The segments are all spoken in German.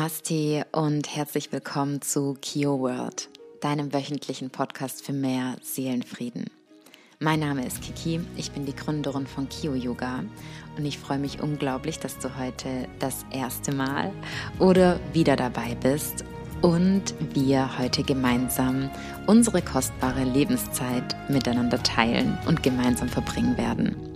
Namaste und herzlich willkommen zu Kio World, deinem wöchentlichen Podcast für mehr Seelenfrieden. Mein Name ist Kiki, ich bin die Gründerin von Kio Yoga und ich freue mich unglaublich, dass du heute das erste Mal oder wieder dabei bist und wir heute gemeinsam unsere kostbare Lebenszeit miteinander teilen und gemeinsam verbringen werden.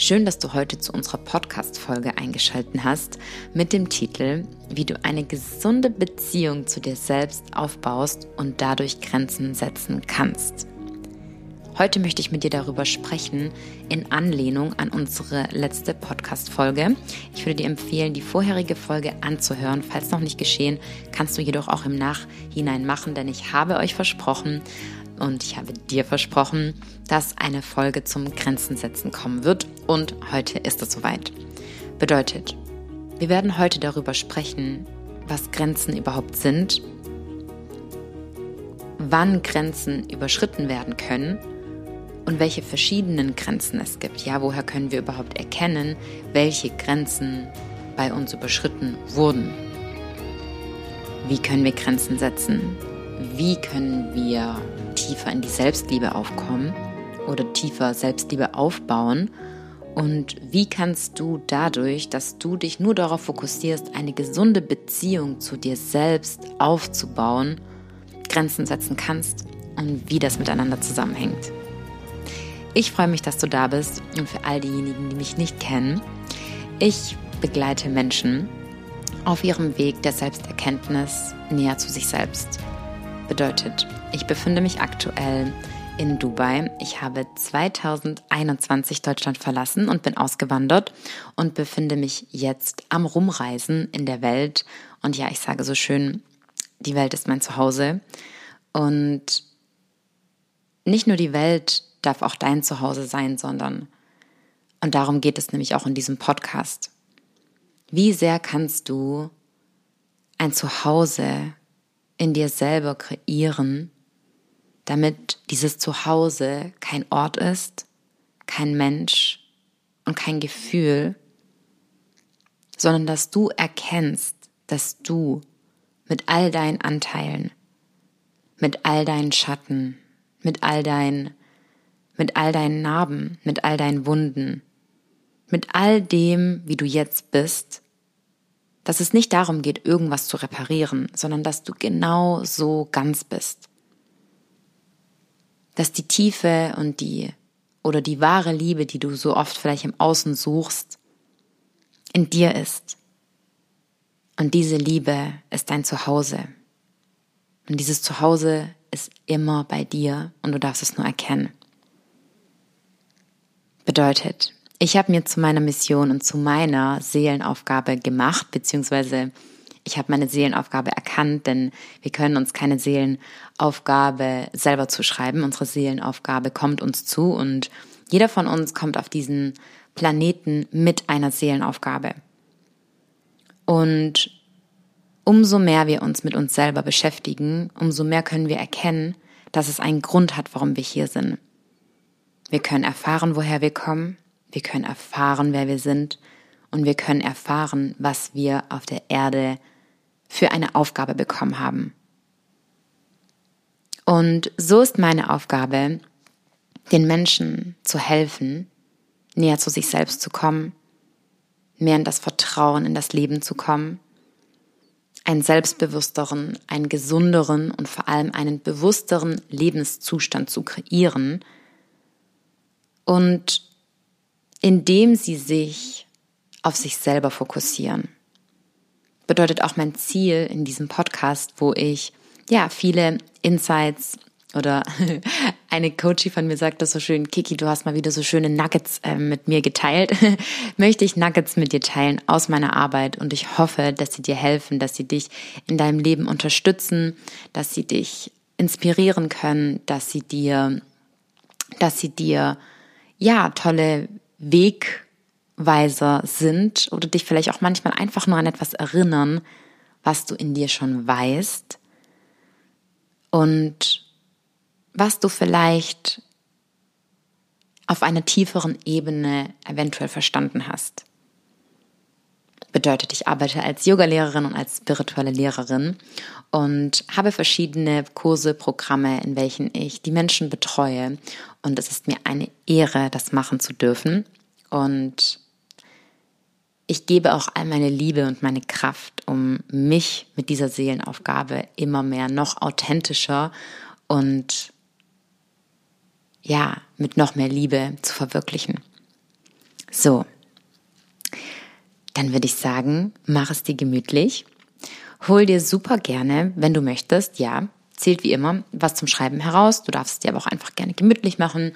Schön, dass du heute zu unserer Podcast-Folge eingeschaltet hast mit dem Titel Wie du eine gesunde Beziehung zu dir selbst aufbaust und dadurch Grenzen setzen kannst. Heute möchte ich mit dir darüber sprechen in Anlehnung an unsere letzte Podcast-Folge. Ich würde dir empfehlen, die vorherige Folge anzuhören. Falls noch nicht geschehen, kannst du jedoch auch im Nachhinein machen, denn ich habe euch versprochen, und ich habe dir versprochen, dass eine Folge zum Grenzen setzen kommen wird und heute ist es soweit. Bedeutet, wir werden heute darüber sprechen, was Grenzen überhaupt sind, wann Grenzen überschritten werden können und welche verschiedenen Grenzen es gibt. Ja, woher können wir überhaupt erkennen, welche Grenzen bei uns überschritten wurden? Wie können wir Grenzen setzen? Wie können wir tiefer in die Selbstliebe aufkommen oder tiefer Selbstliebe aufbauen? Und wie kannst du dadurch, dass du dich nur darauf fokussierst, eine gesunde Beziehung zu dir selbst aufzubauen, Grenzen setzen kannst und wie das miteinander zusammenhängt? Ich freue mich, dass du da bist und für all diejenigen, die mich nicht kennen, ich begleite Menschen auf ihrem Weg der Selbsterkenntnis näher zu sich selbst. Bedeutet, ich befinde mich aktuell in Dubai. Ich habe 2021 Deutschland verlassen und bin ausgewandert und befinde mich jetzt am Rumreisen in der Welt. Und ja, ich sage so schön, die Welt ist mein Zuhause. Und nicht nur die Welt darf auch dein Zuhause sein, sondern, und darum geht es nämlich auch in diesem Podcast. Wie sehr kannst du ein Zuhause in dir selber kreieren, damit dieses Zuhause kein Ort ist, kein Mensch und kein Gefühl, sondern dass du erkennst, dass du mit all deinen Anteilen, mit all deinen Schatten, mit all deinen, mit all deinen Narben, mit all deinen Wunden, mit all dem, wie du jetzt bist, dass es nicht darum geht, irgendwas zu reparieren, sondern dass du genau so ganz bist. Dass die Tiefe und die oder die wahre Liebe, die du so oft vielleicht im Außen suchst, in dir ist. Und diese Liebe ist dein Zuhause. Und dieses Zuhause ist immer bei dir und du darfst es nur erkennen. Bedeutet, ich habe mir zu meiner Mission und zu meiner Seelenaufgabe gemacht, beziehungsweise ich habe meine Seelenaufgabe erkannt, denn wir können uns keine Seelenaufgabe selber zuschreiben. Unsere Seelenaufgabe kommt uns zu und jeder von uns kommt auf diesen Planeten mit einer Seelenaufgabe. Und umso mehr wir uns mit uns selber beschäftigen, umso mehr können wir erkennen, dass es einen Grund hat, warum wir hier sind. Wir können erfahren, woher wir kommen. Wir können erfahren, wer wir sind und wir können erfahren, was wir auf der Erde für eine Aufgabe bekommen haben. Und so ist meine Aufgabe, den Menschen zu helfen, näher zu sich selbst zu kommen, mehr in das Vertrauen in das Leben zu kommen, einen selbstbewussteren, einen gesunderen und vor allem einen bewussteren Lebenszustand zu kreieren und indem sie sich auf sich selber fokussieren. Bedeutet auch mein Ziel in diesem Podcast, wo ich ja viele Insights oder eine Coachie von mir sagt das so schön, Kiki, du hast mal wieder so schöne Nuggets äh, mit mir geteilt. Möchte ich Nuggets mit dir teilen aus meiner Arbeit und ich hoffe, dass sie dir helfen, dass sie dich in deinem Leben unterstützen, dass sie dich inspirieren können, dass sie dir, dass sie dir ja tolle Wegweiser sind oder dich vielleicht auch manchmal einfach nur an etwas erinnern, was du in dir schon weißt und was du vielleicht auf einer tieferen Ebene eventuell verstanden hast. Bedeutet, ich arbeite als Yogalehrerin und als spirituelle Lehrerin und habe verschiedene Kurse, Programme, in welchen ich die Menschen betreue. Und es ist mir eine Ehre, das machen zu dürfen. Und ich gebe auch all meine Liebe und meine Kraft, um mich mit dieser Seelenaufgabe immer mehr noch authentischer und ja, mit noch mehr Liebe zu verwirklichen. So, dann würde ich sagen, mach es dir gemütlich. Hol dir super gerne, wenn du möchtest, ja, zählt wie immer was zum Schreiben heraus. Du darfst es dir aber auch einfach gerne gemütlich machen.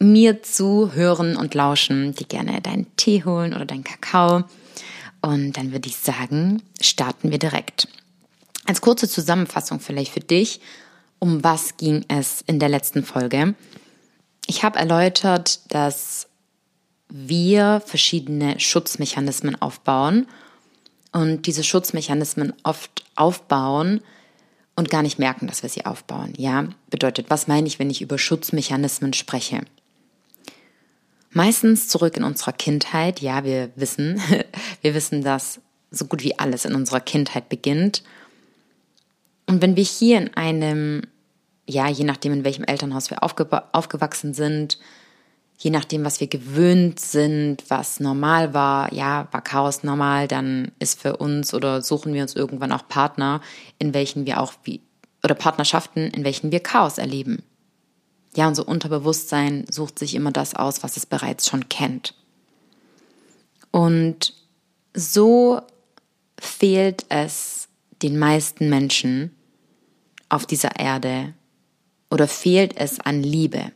Mir zuhören und lauschen, dir gerne deinen Tee holen oder deinen Kakao. Und dann würde ich sagen, starten wir direkt. Als kurze Zusammenfassung vielleicht für dich, um was ging es in der letzten Folge? Ich habe erläutert, dass wir verschiedene Schutzmechanismen aufbauen und diese Schutzmechanismen oft aufbauen und gar nicht merken, dass wir sie aufbauen. Ja, bedeutet, was meine ich, wenn ich über Schutzmechanismen spreche? Meistens zurück in unserer Kindheit. Ja, wir wissen, wir wissen, dass so gut wie alles in unserer Kindheit beginnt. Und wenn wir hier in einem, ja, je nachdem, in welchem Elternhaus wir aufgewachsen sind, je nachdem, was wir gewöhnt sind, was normal war, ja, war Chaos normal, dann ist für uns oder suchen wir uns irgendwann auch Partner, in welchen wir auch wie, oder Partnerschaften, in welchen wir Chaos erleben. Ja, unser Unterbewusstsein sucht sich immer das aus, was es bereits schon kennt. Und so fehlt es den meisten Menschen auf dieser Erde oder fehlt es an Liebe.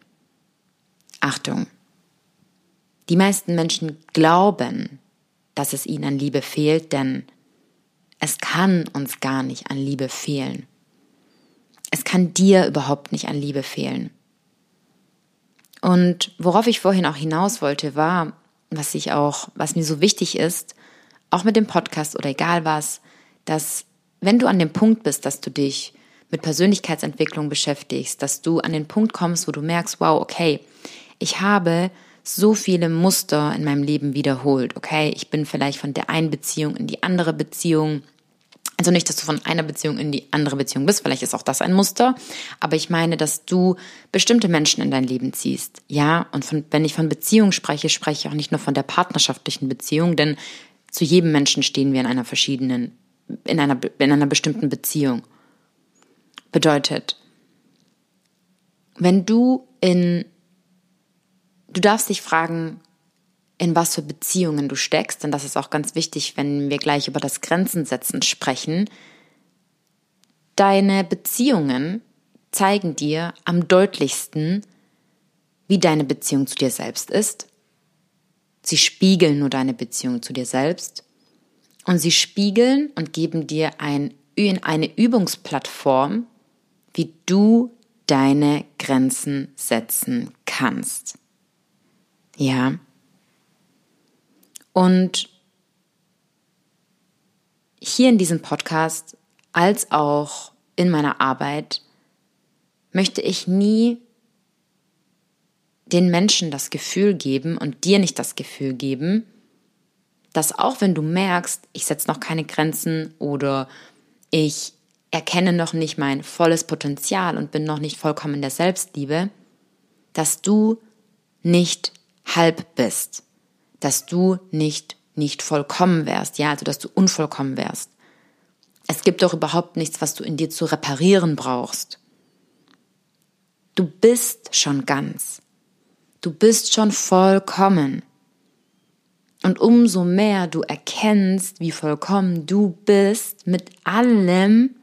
Achtung. Die meisten Menschen glauben, dass es ihnen an Liebe fehlt, denn es kann uns gar nicht an Liebe fehlen. Es kann dir überhaupt nicht an Liebe fehlen. Und worauf ich vorhin auch hinaus wollte, war, was ich auch, was mir so wichtig ist, auch mit dem Podcast oder egal was, dass wenn du an dem Punkt bist, dass du dich mit Persönlichkeitsentwicklung beschäftigst, dass du an den Punkt kommst, wo du merkst, wow, okay, ich habe so viele Muster in meinem Leben wiederholt. Okay, ich bin vielleicht von der einen Beziehung in die andere Beziehung. Also nicht, dass du von einer Beziehung in die andere Beziehung bist, vielleicht ist auch das ein Muster, aber ich meine, dass du bestimmte Menschen in dein Leben ziehst. Ja, und von, wenn ich von Beziehung spreche, spreche ich auch nicht nur von der partnerschaftlichen Beziehung, denn zu jedem Menschen stehen wir in einer verschiedenen, in einer, in einer bestimmten Beziehung. Bedeutet, wenn du in Du darfst dich fragen, in was für Beziehungen du steckst, denn das ist auch ganz wichtig, wenn wir gleich über das Grenzen setzen sprechen. Deine Beziehungen zeigen dir am deutlichsten, wie deine Beziehung zu dir selbst ist. Sie spiegeln nur deine Beziehung zu dir selbst und sie spiegeln und geben dir ein, eine Übungsplattform, wie du deine Grenzen setzen kannst. Ja. Und hier in diesem Podcast als auch in meiner Arbeit möchte ich nie den Menschen das Gefühl geben und dir nicht das Gefühl geben, dass auch wenn du merkst, ich setze noch keine Grenzen oder ich erkenne noch nicht mein volles Potenzial und bin noch nicht vollkommen der Selbstliebe, dass du nicht halb bist, dass du nicht nicht vollkommen wärst, ja, also dass du unvollkommen wärst. Es gibt doch überhaupt nichts, was du in dir zu reparieren brauchst. Du bist schon ganz. Du bist schon vollkommen. Und umso mehr du erkennst, wie vollkommen du bist mit allem,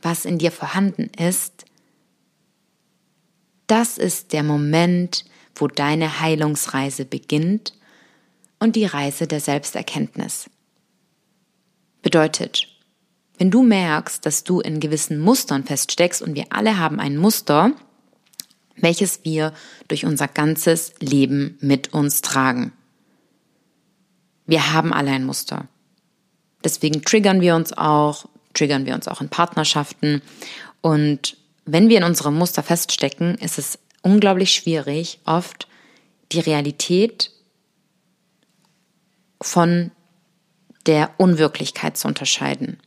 was in dir vorhanden ist, das ist der Moment, wo deine Heilungsreise beginnt und die Reise der Selbsterkenntnis. Bedeutet, wenn du merkst, dass du in gewissen Mustern feststeckst und wir alle haben ein Muster, welches wir durch unser ganzes Leben mit uns tragen. Wir haben alle ein Muster. Deswegen triggern wir uns auch, triggern wir uns auch in Partnerschaften. Und wenn wir in unserem Muster feststecken, ist es unglaublich schwierig, oft die Realität von der Unwirklichkeit zu unterscheiden.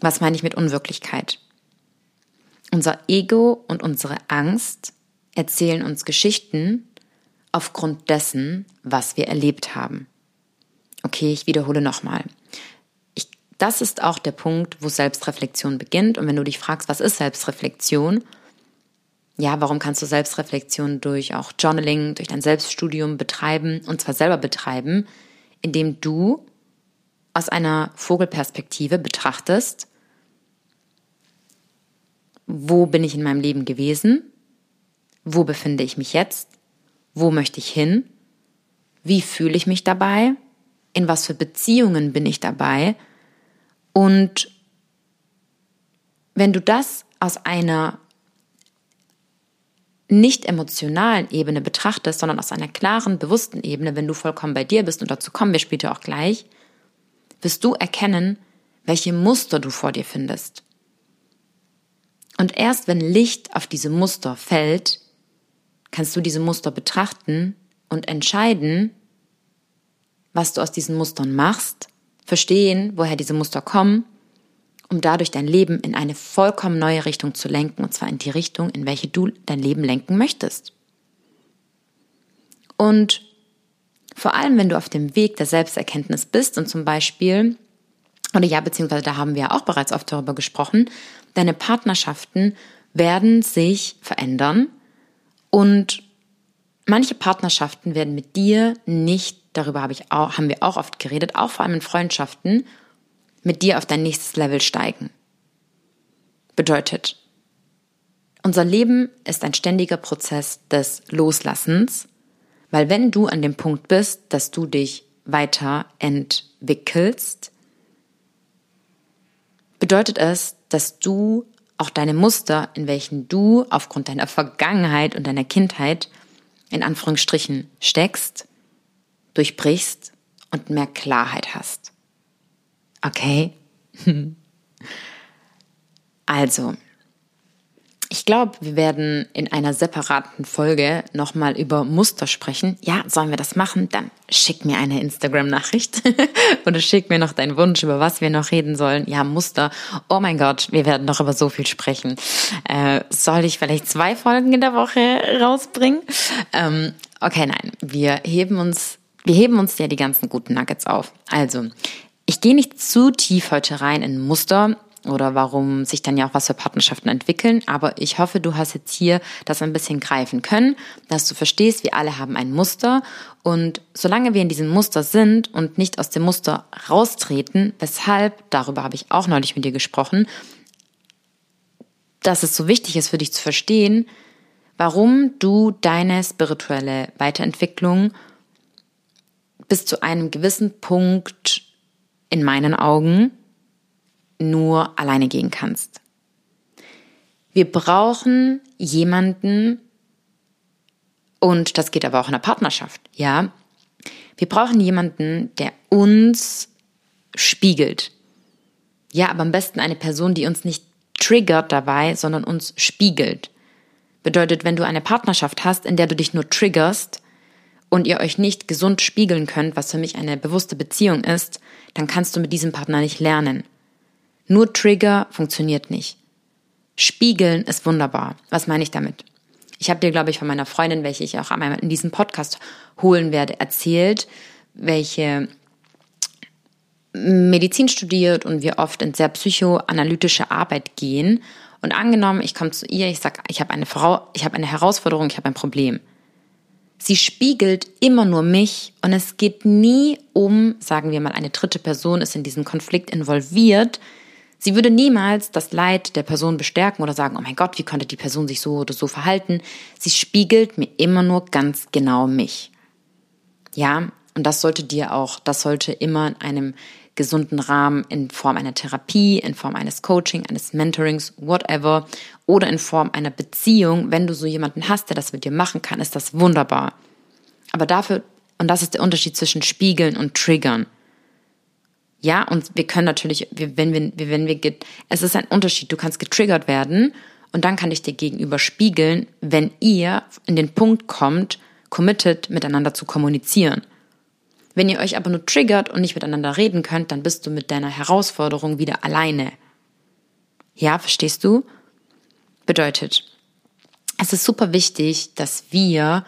Was meine ich mit Unwirklichkeit? Unser Ego und unsere Angst erzählen uns Geschichten aufgrund dessen, was wir erlebt haben. Okay, ich wiederhole nochmal. Das ist auch der Punkt, wo Selbstreflexion beginnt. Und wenn du dich fragst, was ist Selbstreflexion? Ja, warum kannst du Selbstreflexion durch auch Journaling, durch dein Selbststudium betreiben und zwar selber betreiben, indem du aus einer Vogelperspektive betrachtest, wo bin ich in meinem Leben gewesen? Wo befinde ich mich jetzt? Wo möchte ich hin? Wie fühle ich mich dabei? In was für Beziehungen bin ich dabei? Und wenn du das aus einer nicht emotionalen Ebene betrachtest, sondern aus einer klaren, bewussten Ebene, wenn du vollkommen bei dir bist, und dazu kommen wir später auch gleich, wirst du erkennen, welche Muster du vor dir findest. Und erst wenn Licht auf diese Muster fällt, kannst du diese Muster betrachten und entscheiden, was du aus diesen Mustern machst, verstehen, woher diese Muster kommen, um dadurch dein Leben in eine vollkommen neue Richtung zu lenken, und zwar in die Richtung, in welche du dein Leben lenken möchtest. Und vor allem, wenn du auf dem Weg der Selbsterkenntnis bist und zum Beispiel, oder ja, beziehungsweise da haben wir ja auch bereits oft darüber gesprochen, deine Partnerschaften werden sich verändern und manche Partnerschaften werden mit dir nicht, darüber habe ich auch, haben wir auch oft geredet, auch vor allem in Freundschaften, mit dir auf dein nächstes Level steigen. Bedeutet, unser Leben ist ein ständiger Prozess des Loslassens, weil wenn du an dem Punkt bist, dass du dich weiterentwickelst, bedeutet es, dass du auch deine Muster, in welchen du aufgrund deiner Vergangenheit und deiner Kindheit in Anführungsstrichen steckst, durchbrichst und mehr Klarheit hast. Okay? Also, ich glaube, wir werden in einer separaten Folge nochmal über Muster sprechen. Ja, sollen wir das machen? Dann schick mir eine Instagram-Nachricht oder schick mir noch deinen Wunsch, über was wir noch reden sollen. Ja, Muster. Oh mein Gott, wir werden noch über so viel sprechen. Äh, soll ich vielleicht zwei Folgen in der Woche rausbringen? Ähm, okay, nein, wir heben uns, wir heben uns ja die ganzen guten Nuggets auf. Also, ich gehe nicht zu tief heute rein in Muster oder warum sich dann ja auch was für Partnerschaften entwickeln. Aber ich hoffe, du hast jetzt hier das ein bisschen greifen können, dass du verstehst, wir alle haben ein Muster. Und solange wir in diesem Muster sind und nicht aus dem Muster raustreten, weshalb, darüber habe ich auch neulich mit dir gesprochen, dass es so wichtig ist für dich zu verstehen, warum du deine spirituelle Weiterentwicklung bis zu einem gewissen Punkt in meinen Augen nur alleine gehen kannst. Wir brauchen jemanden, und das geht aber auch in der Partnerschaft, ja. Wir brauchen jemanden, der uns spiegelt. Ja, aber am besten eine Person, die uns nicht triggert dabei, sondern uns spiegelt. Bedeutet, wenn du eine Partnerschaft hast, in der du dich nur triggerst und ihr euch nicht gesund spiegeln könnt, was für mich eine bewusste Beziehung ist, dann kannst du mit diesem Partner nicht lernen. Nur Trigger funktioniert nicht. Spiegeln ist wunderbar. Was meine ich damit? Ich habe dir, glaube ich, von meiner Freundin, welche ich auch einmal in diesem Podcast holen werde, erzählt, welche Medizin studiert und wir oft in sehr psychoanalytische Arbeit gehen. Und angenommen, ich komme zu ihr, ich sage, ich habe eine Frau, ich habe eine Herausforderung, ich habe ein Problem. Sie spiegelt immer nur mich und es geht nie um, sagen wir mal, eine dritte Person ist in diesen Konflikt involviert, Sie würde niemals das Leid der Person bestärken oder sagen, oh mein Gott, wie konnte die Person sich so oder so verhalten. Sie spiegelt mir immer nur ganz genau mich. Ja, und das sollte dir auch, das sollte immer in einem gesunden Rahmen in Form einer Therapie, in Form eines Coaching, eines Mentorings, whatever, oder in Form einer Beziehung, wenn du so jemanden hast, der das mit dir machen kann, ist das wunderbar. Aber dafür, und das ist der Unterschied zwischen Spiegeln und Triggern. Ja, und wir können natürlich, wenn wir, wenn wir, es ist ein Unterschied. Du kannst getriggert werden und dann kann ich dir gegenüber spiegeln, wenn ihr in den Punkt kommt, committed miteinander zu kommunizieren. Wenn ihr euch aber nur triggert und nicht miteinander reden könnt, dann bist du mit deiner Herausforderung wieder alleine. Ja, verstehst du? Bedeutet, es ist super wichtig, dass wir,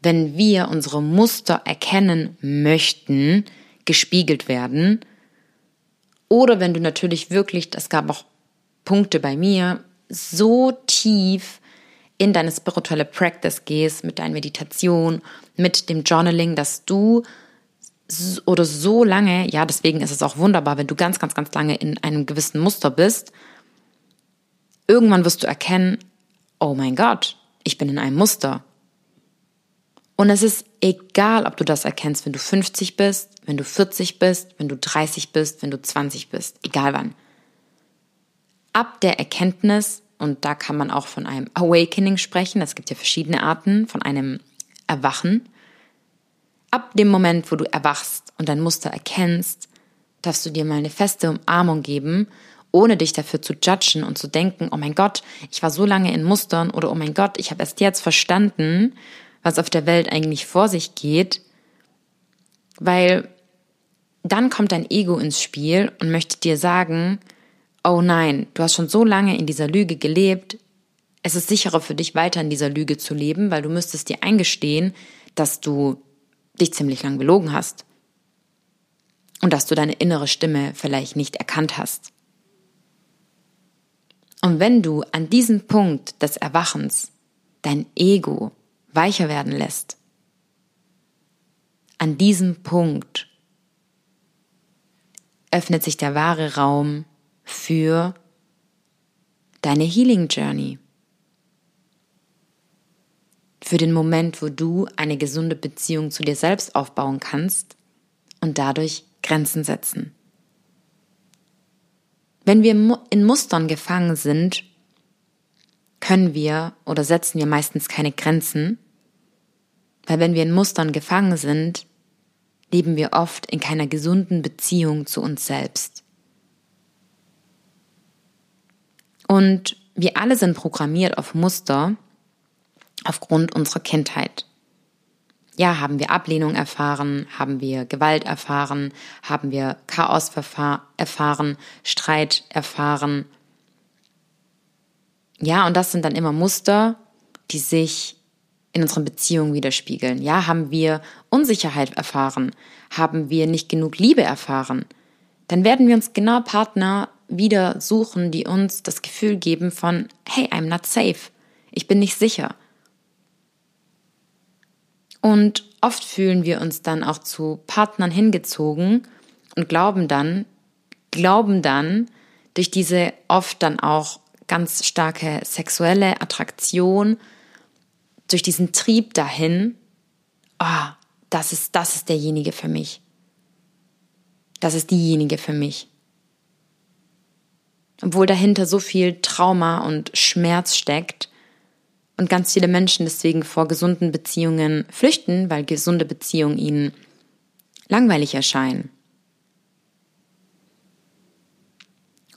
wenn wir unsere Muster erkennen möchten, gespiegelt werden. Oder wenn du natürlich wirklich, es gab auch Punkte bei mir, so tief in deine spirituelle Practice gehst, mit deiner Meditation, mit dem Journaling, dass du oder so lange, ja, deswegen ist es auch wunderbar, wenn du ganz, ganz, ganz lange in einem gewissen Muster bist, irgendwann wirst du erkennen, oh mein Gott, ich bin in einem Muster. Und es ist egal, ob du das erkennst, wenn du 50 bist, wenn du 40 bist, wenn du 30 bist, wenn du 20 bist, egal wann. Ab der Erkenntnis, und da kann man auch von einem Awakening sprechen, es gibt ja verschiedene Arten von einem Erwachen. Ab dem Moment, wo du erwachst und dein Muster erkennst, darfst du dir mal eine feste Umarmung geben ohne dich dafür zu judgen und zu denken, oh mein Gott, ich war so lange in Mustern oder oh mein Gott, ich habe erst jetzt verstanden, was auf der Welt eigentlich vor sich geht, weil dann kommt dein Ego ins Spiel und möchte dir sagen, oh nein, du hast schon so lange in dieser Lüge gelebt, es ist sicherer für dich weiter in dieser Lüge zu leben, weil du müsstest dir eingestehen, dass du dich ziemlich lang belogen hast und dass du deine innere Stimme vielleicht nicht erkannt hast. Und wenn du an diesem Punkt des Erwachens dein Ego weicher werden lässt, an diesem Punkt öffnet sich der wahre Raum für deine Healing Journey. Für den Moment, wo du eine gesunde Beziehung zu dir selbst aufbauen kannst und dadurch Grenzen setzen. Wenn wir in Mustern gefangen sind, können wir oder setzen wir meistens keine Grenzen, weil wenn wir in Mustern gefangen sind, leben wir oft in keiner gesunden Beziehung zu uns selbst. Und wir alle sind programmiert auf Muster aufgrund unserer Kindheit ja, haben wir Ablehnung erfahren, haben wir Gewalt erfahren, haben wir Chaos erfahren, Streit erfahren. Ja, und das sind dann immer Muster, die sich in unseren Beziehungen widerspiegeln. Ja, haben wir Unsicherheit erfahren, haben wir nicht genug Liebe erfahren, dann werden wir uns genau Partner wieder suchen, die uns das Gefühl geben von, hey, I'm not safe, ich bin nicht sicher. Und oft fühlen wir uns dann auch zu Partnern hingezogen und glauben dann, glauben dann durch diese oft dann auch ganz starke sexuelle Attraktion, durch diesen Trieb dahin, ah, oh, das ist, das ist derjenige für mich. Das ist diejenige für mich. Obwohl dahinter so viel Trauma und Schmerz steckt, und ganz viele Menschen deswegen vor gesunden Beziehungen flüchten, weil gesunde Beziehungen ihnen langweilig erscheinen.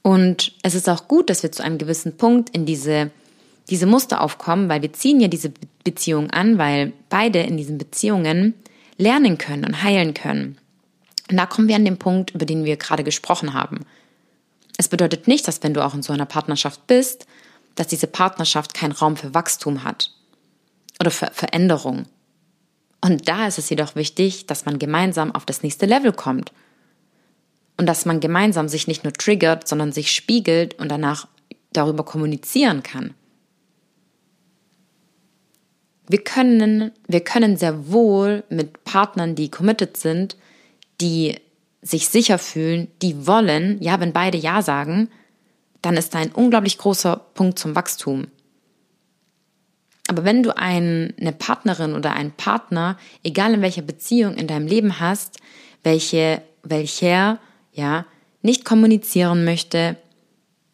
Und es ist auch gut, dass wir zu einem gewissen Punkt in diese, diese Muster aufkommen, weil wir ziehen ja diese Beziehung an, weil beide in diesen Beziehungen lernen können und heilen können. Und da kommen wir an den Punkt, über den wir gerade gesprochen haben. Es bedeutet nicht, dass wenn du auch in so einer Partnerschaft bist, dass diese Partnerschaft keinen Raum für Wachstum hat oder für Veränderung. Und da ist es jedoch wichtig, dass man gemeinsam auf das nächste Level kommt. Und dass man gemeinsam sich nicht nur triggert, sondern sich spiegelt und danach darüber kommunizieren kann. Wir können, wir können sehr wohl mit Partnern, die committed sind, die sich sicher fühlen, die wollen, ja, wenn beide Ja sagen, dann ist da ein unglaublich großer Punkt zum Wachstum. Aber wenn du ein, eine Partnerin oder einen Partner, egal in welcher Beziehung in deinem Leben hast, welche, welcher, ja, nicht kommunizieren möchte,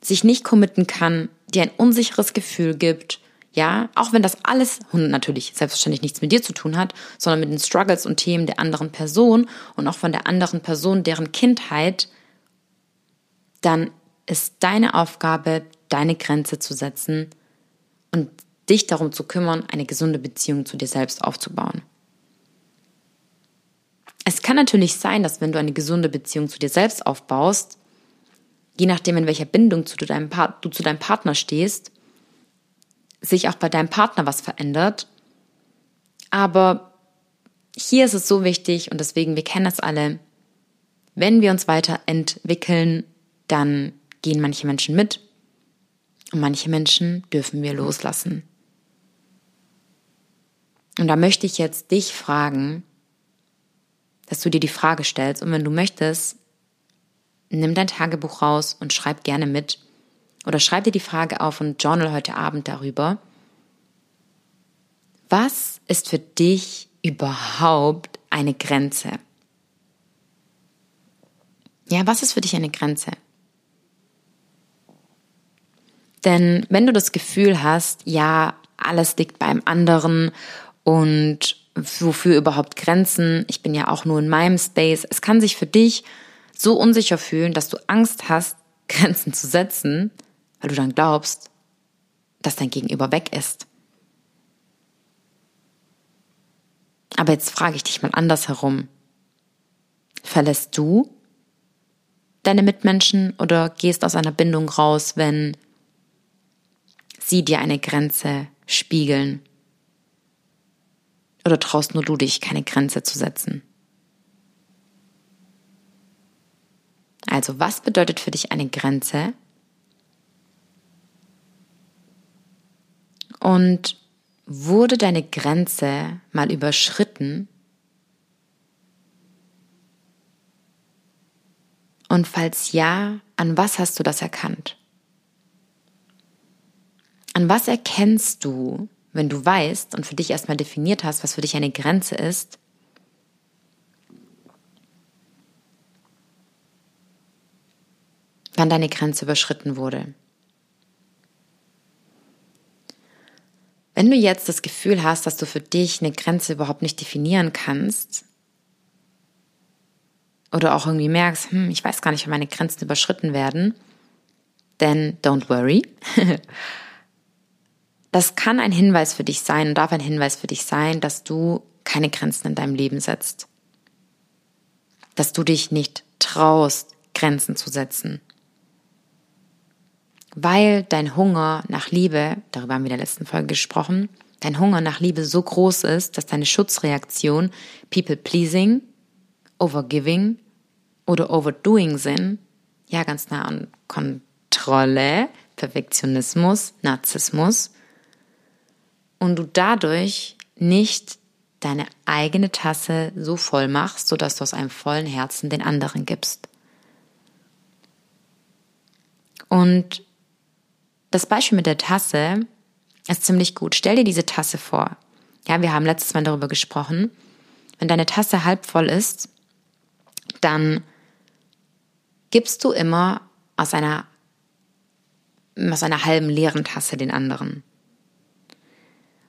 sich nicht committen kann, dir ein unsicheres Gefühl gibt, ja, auch wenn das alles natürlich selbstverständlich nichts mit dir zu tun hat, sondern mit den Struggles und Themen der anderen Person und auch von der anderen Person, deren Kindheit, dann ist deine Aufgabe, deine Grenze zu setzen und dich darum zu kümmern, eine gesunde Beziehung zu dir selbst aufzubauen. Es kann natürlich sein, dass wenn du eine gesunde Beziehung zu dir selbst aufbaust, je nachdem, in welcher Bindung du, deinem du zu deinem Partner stehst, sich auch bei deinem Partner was verändert. Aber hier ist es so wichtig und deswegen, wir kennen das alle, wenn wir uns weiterentwickeln, dann gehen manche Menschen mit und manche Menschen dürfen wir loslassen. Und da möchte ich jetzt dich fragen, dass du dir die Frage stellst und wenn du möchtest, nimm dein Tagebuch raus und schreib gerne mit oder schreib dir die Frage auf und journal heute Abend darüber. Was ist für dich überhaupt eine Grenze? Ja, was ist für dich eine Grenze? Denn wenn du das Gefühl hast, ja, alles liegt beim anderen und wofür überhaupt Grenzen, ich bin ja auch nur in meinem Space, es kann sich für dich so unsicher fühlen, dass du Angst hast, Grenzen zu setzen, weil du dann glaubst, dass dein Gegenüber weg ist. Aber jetzt frage ich dich mal andersherum. Verlässt du deine Mitmenschen oder gehst aus einer Bindung raus, wenn sie dir eine Grenze spiegeln? Oder traust nur du dich, keine Grenze zu setzen? Also, was bedeutet für dich eine Grenze? Und wurde deine Grenze mal überschritten? Und falls ja, an was hast du das erkannt? An was erkennst du, wenn du weißt und für dich erstmal definiert hast, was für dich eine Grenze ist, wann deine Grenze überschritten wurde? Wenn du jetzt das Gefühl hast, dass du für dich eine Grenze überhaupt nicht definieren kannst, oder auch irgendwie merkst, hm, ich weiß gar nicht, wann meine Grenzen überschritten werden, then don't worry. Das kann ein Hinweis für dich sein und darf ein Hinweis für dich sein, dass du keine Grenzen in deinem Leben setzt. Dass du dich nicht traust, Grenzen zu setzen weil dein Hunger nach Liebe, darüber haben wir in der letzten Folge gesprochen, dein Hunger nach Liebe so groß ist, dass deine Schutzreaktion People pleasing, overgiving oder overdoing sind, ja ganz nah an Kontrolle, Perfektionismus, Narzissmus und du dadurch nicht deine eigene Tasse so voll machst, sodass du aus einem vollen Herzen den anderen gibst. Und das Beispiel mit der Tasse ist ziemlich gut. Stell dir diese Tasse vor. Ja, wir haben letztes Mal darüber gesprochen. Wenn deine Tasse halb voll ist, dann gibst du immer aus einer, aus einer halben leeren Tasse den anderen.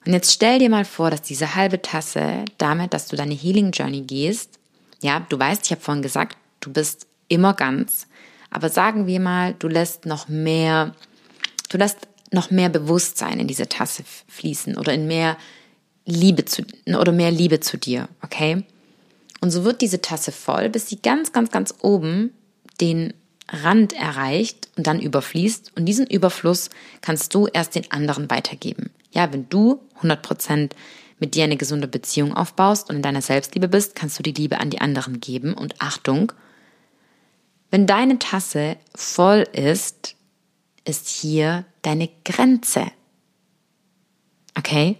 Und jetzt stell dir mal vor, dass diese halbe Tasse damit, dass du deine Healing Journey gehst, ja, du weißt, ich habe vorhin gesagt, du bist immer ganz, aber sagen wir mal, du lässt noch mehr Du lässt noch mehr Bewusstsein in diese Tasse fließen oder in mehr Liebe zu, oder mehr Liebe zu dir, okay? Und so wird diese Tasse voll, bis sie ganz, ganz, ganz oben den Rand erreicht und dann überfließt. Und diesen Überfluss kannst du erst den anderen weitergeben. Ja, wenn du 100% mit dir eine gesunde Beziehung aufbaust und in deiner Selbstliebe bist, kannst du die Liebe an die anderen geben. Und Achtung, wenn deine Tasse voll ist, ist hier deine Grenze. Okay?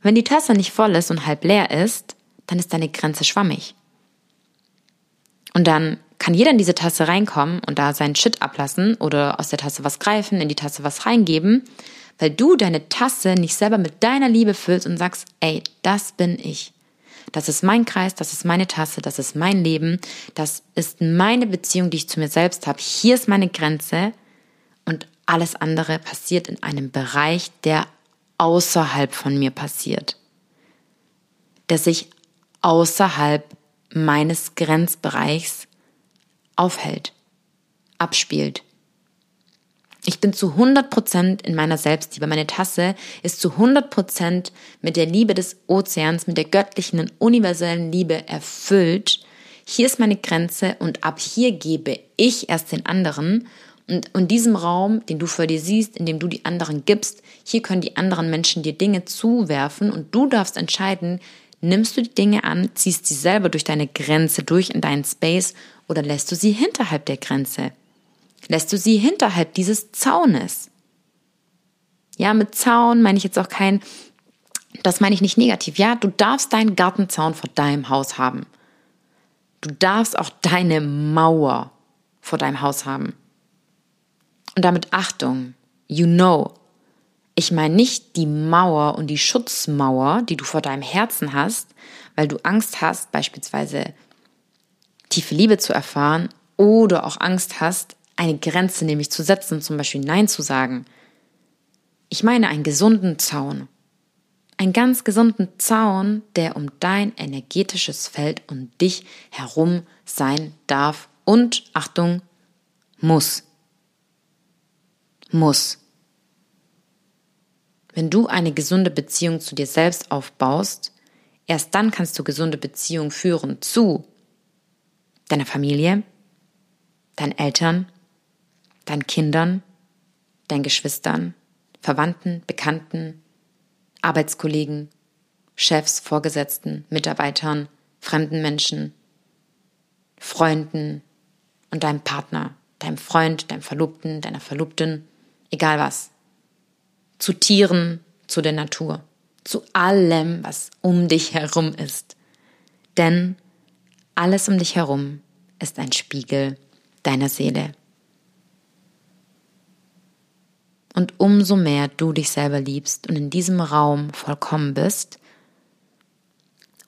Wenn die Tasse nicht voll ist und halb leer ist, dann ist deine Grenze schwammig. Und dann kann jeder in diese Tasse reinkommen und da seinen Shit ablassen oder aus der Tasse was greifen, in die Tasse was reingeben, weil du deine Tasse nicht selber mit deiner Liebe füllst und sagst, ey, das bin ich. Das ist mein Kreis, das ist meine Tasse, das ist mein Leben, das ist meine Beziehung, die ich zu mir selbst habe. Hier ist meine Grenze und alles andere passiert in einem Bereich, der außerhalb von mir passiert, der sich außerhalb meines Grenzbereichs aufhält, abspielt. Ich bin zu 100% in meiner Selbstliebe. Meine Tasse ist zu 100% mit der Liebe des Ozeans, mit der göttlichen und universellen Liebe erfüllt. Hier ist meine Grenze und ab hier gebe ich erst den anderen. Und in diesem Raum, den du vor dir siehst, in dem du die anderen gibst, hier können die anderen Menschen dir Dinge zuwerfen und du darfst entscheiden, nimmst du die Dinge an, ziehst sie selber durch deine Grenze durch in deinen Space oder lässt du sie hinterhalb der Grenze? lässt du sie hinterhalb dieses Zaunes. Ja, mit Zaun meine ich jetzt auch kein, das meine ich nicht negativ. Ja, du darfst deinen Gartenzaun vor deinem Haus haben. Du darfst auch deine Mauer vor deinem Haus haben. Und damit Achtung, you know. Ich meine nicht die Mauer und die Schutzmauer, die du vor deinem Herzen hast, weil du Angst hast, beispielsweise tiefe Liebe zu erfahren oder auch Angst hast, eine Grenze nämlich zu setzen, zum Beispiel Nein zu sagen. Ich meine einen gesunden Zaun. Einen ganz gesunden Zaun, der um dein energetisches Feld um dich herum sein darf und, Achtung, muss. Muss. Wenn du eine gesunde Beziehung zu dir selbst aufbaust, erst dann kannst du gesunde Beziehungen führen zu deiner Familie, deinen Eltern, deinen Kindern, deinen Geschwistern, Verwandten, Bekannten, Arbeitskollegen, Chefs, Vorgesetzten, Mitarbeitern, fremden Menschen, Freunden und deinem Partner, deinem Freund, deinem Verlobten, deiner Verlobten, egal was. Zu Tieren, zu der Natur, zu allem, was um dich herum ist. Denn alles um dich herum ist ein Spiegel deiner Seele. Und umso mehr du dich selber liebst und in diesem Raum vollkommen bist,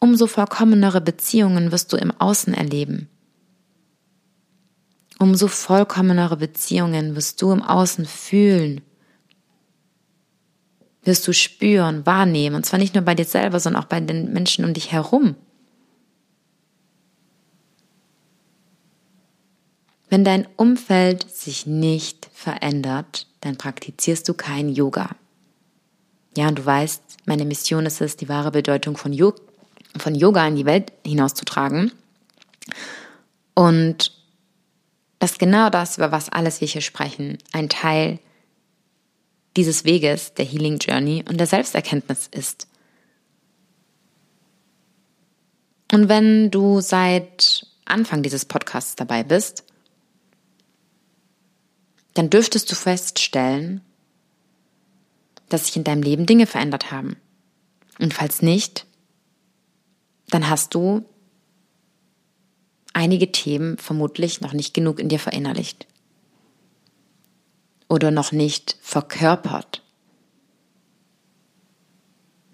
umso vollkommenere Beziehungen wirst du im Außen erleben. Umso vollkommenere Beziehungen wirst du im Außen fühlen, wirst du spüren, wahrnehmen, und zwar nicht nur bei dir selber, sondern auch bei den Menschen um dich herum. Wenn dein Umfeld sich nicht verändert, dann praktizierst du kein Yoga. Ja, und du weißt, meine Mission ist es, die wahre Bedeutung von, Yo von Yoga in die Welt hinauszutragen. Und dass genau das, über was alles wir hier sprechen, ein Teil dieses Weges, der Healing Journey und der Selbsterkenntnis ist. Und wenn du seit Anfang dieses Podcasts dabei bist, dann dürftest du feststellen, dass sich in deinem Leben Dinge verändert haben. Und falls nicht, dann hast du einige Themen vermutlich noch nicht genug in dir verinnerlicht oder noch nicht verkörpert,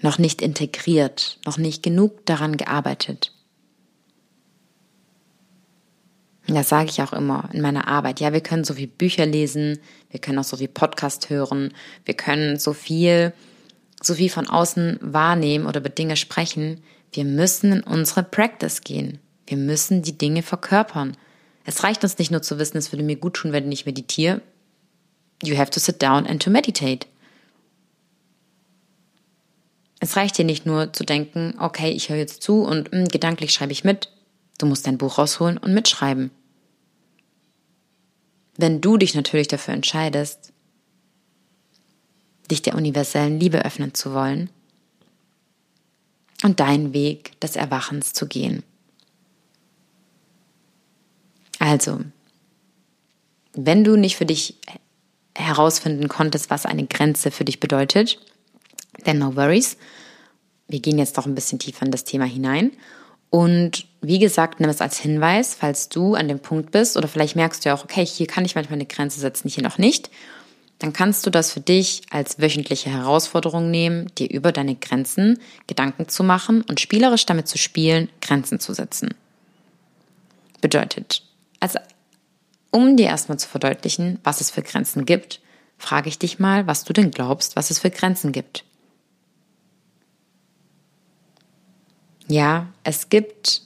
noch nicht integriert, noch nicht genug daran gearbeitet. Das sage ich auch immer in meiner Arbeit. Ja, wir können so viel Bücher lesen, wir können auch so viel Podcast hören, wir können so viel, so viel von außen wahrnehmen oder über Dinge sprechen. Wir müssen in unsere Practice gehen. Wir müssen die Dinge verkörpern. Es reicht uns nicht nur zu wissen, es würde mir gut tun, wenn ich meditiere. You have to sit down and to meditate. Es reicht dir nicht nur zu denken, okay, ich höre jetzt zu und mh, hm, gedanklich schreibe ich mit. Du musst dein Buch rausholen und mitschreiben. Wenn du dich natürlich dafür entscheidest, dich der universellen Liebe öffnen zu wollen und deinen Weg des Erwachens zu gehen. Also, wenn du nicht für dich herausfinden konntest, was eine Grenze für dich bedeutet, then no worries. Wir gehen jetzt noch ein bisschen tiefer in das Thema hinein und wie gesagt, nimm es als Hinweis, falls du an dem Punkt bist oder vielleicht merkst du ja auch, okay, hier kann ich manchmal eine Grenze setzen, hier noch nicht. Dann kannst du das für dich als wöchentliche Herausforderung nehmen, dir über deine Grenzen Gedanken zu machen und spielerisch damit zu spielen, Grenzen zu setzen. Bedeutet, also um dir erstmal zu verdeutlichen, was es für Grenzen gibt, frage ich dich mal, was du denn glaubst, was es für Grenzen gibt. Ja, es gibt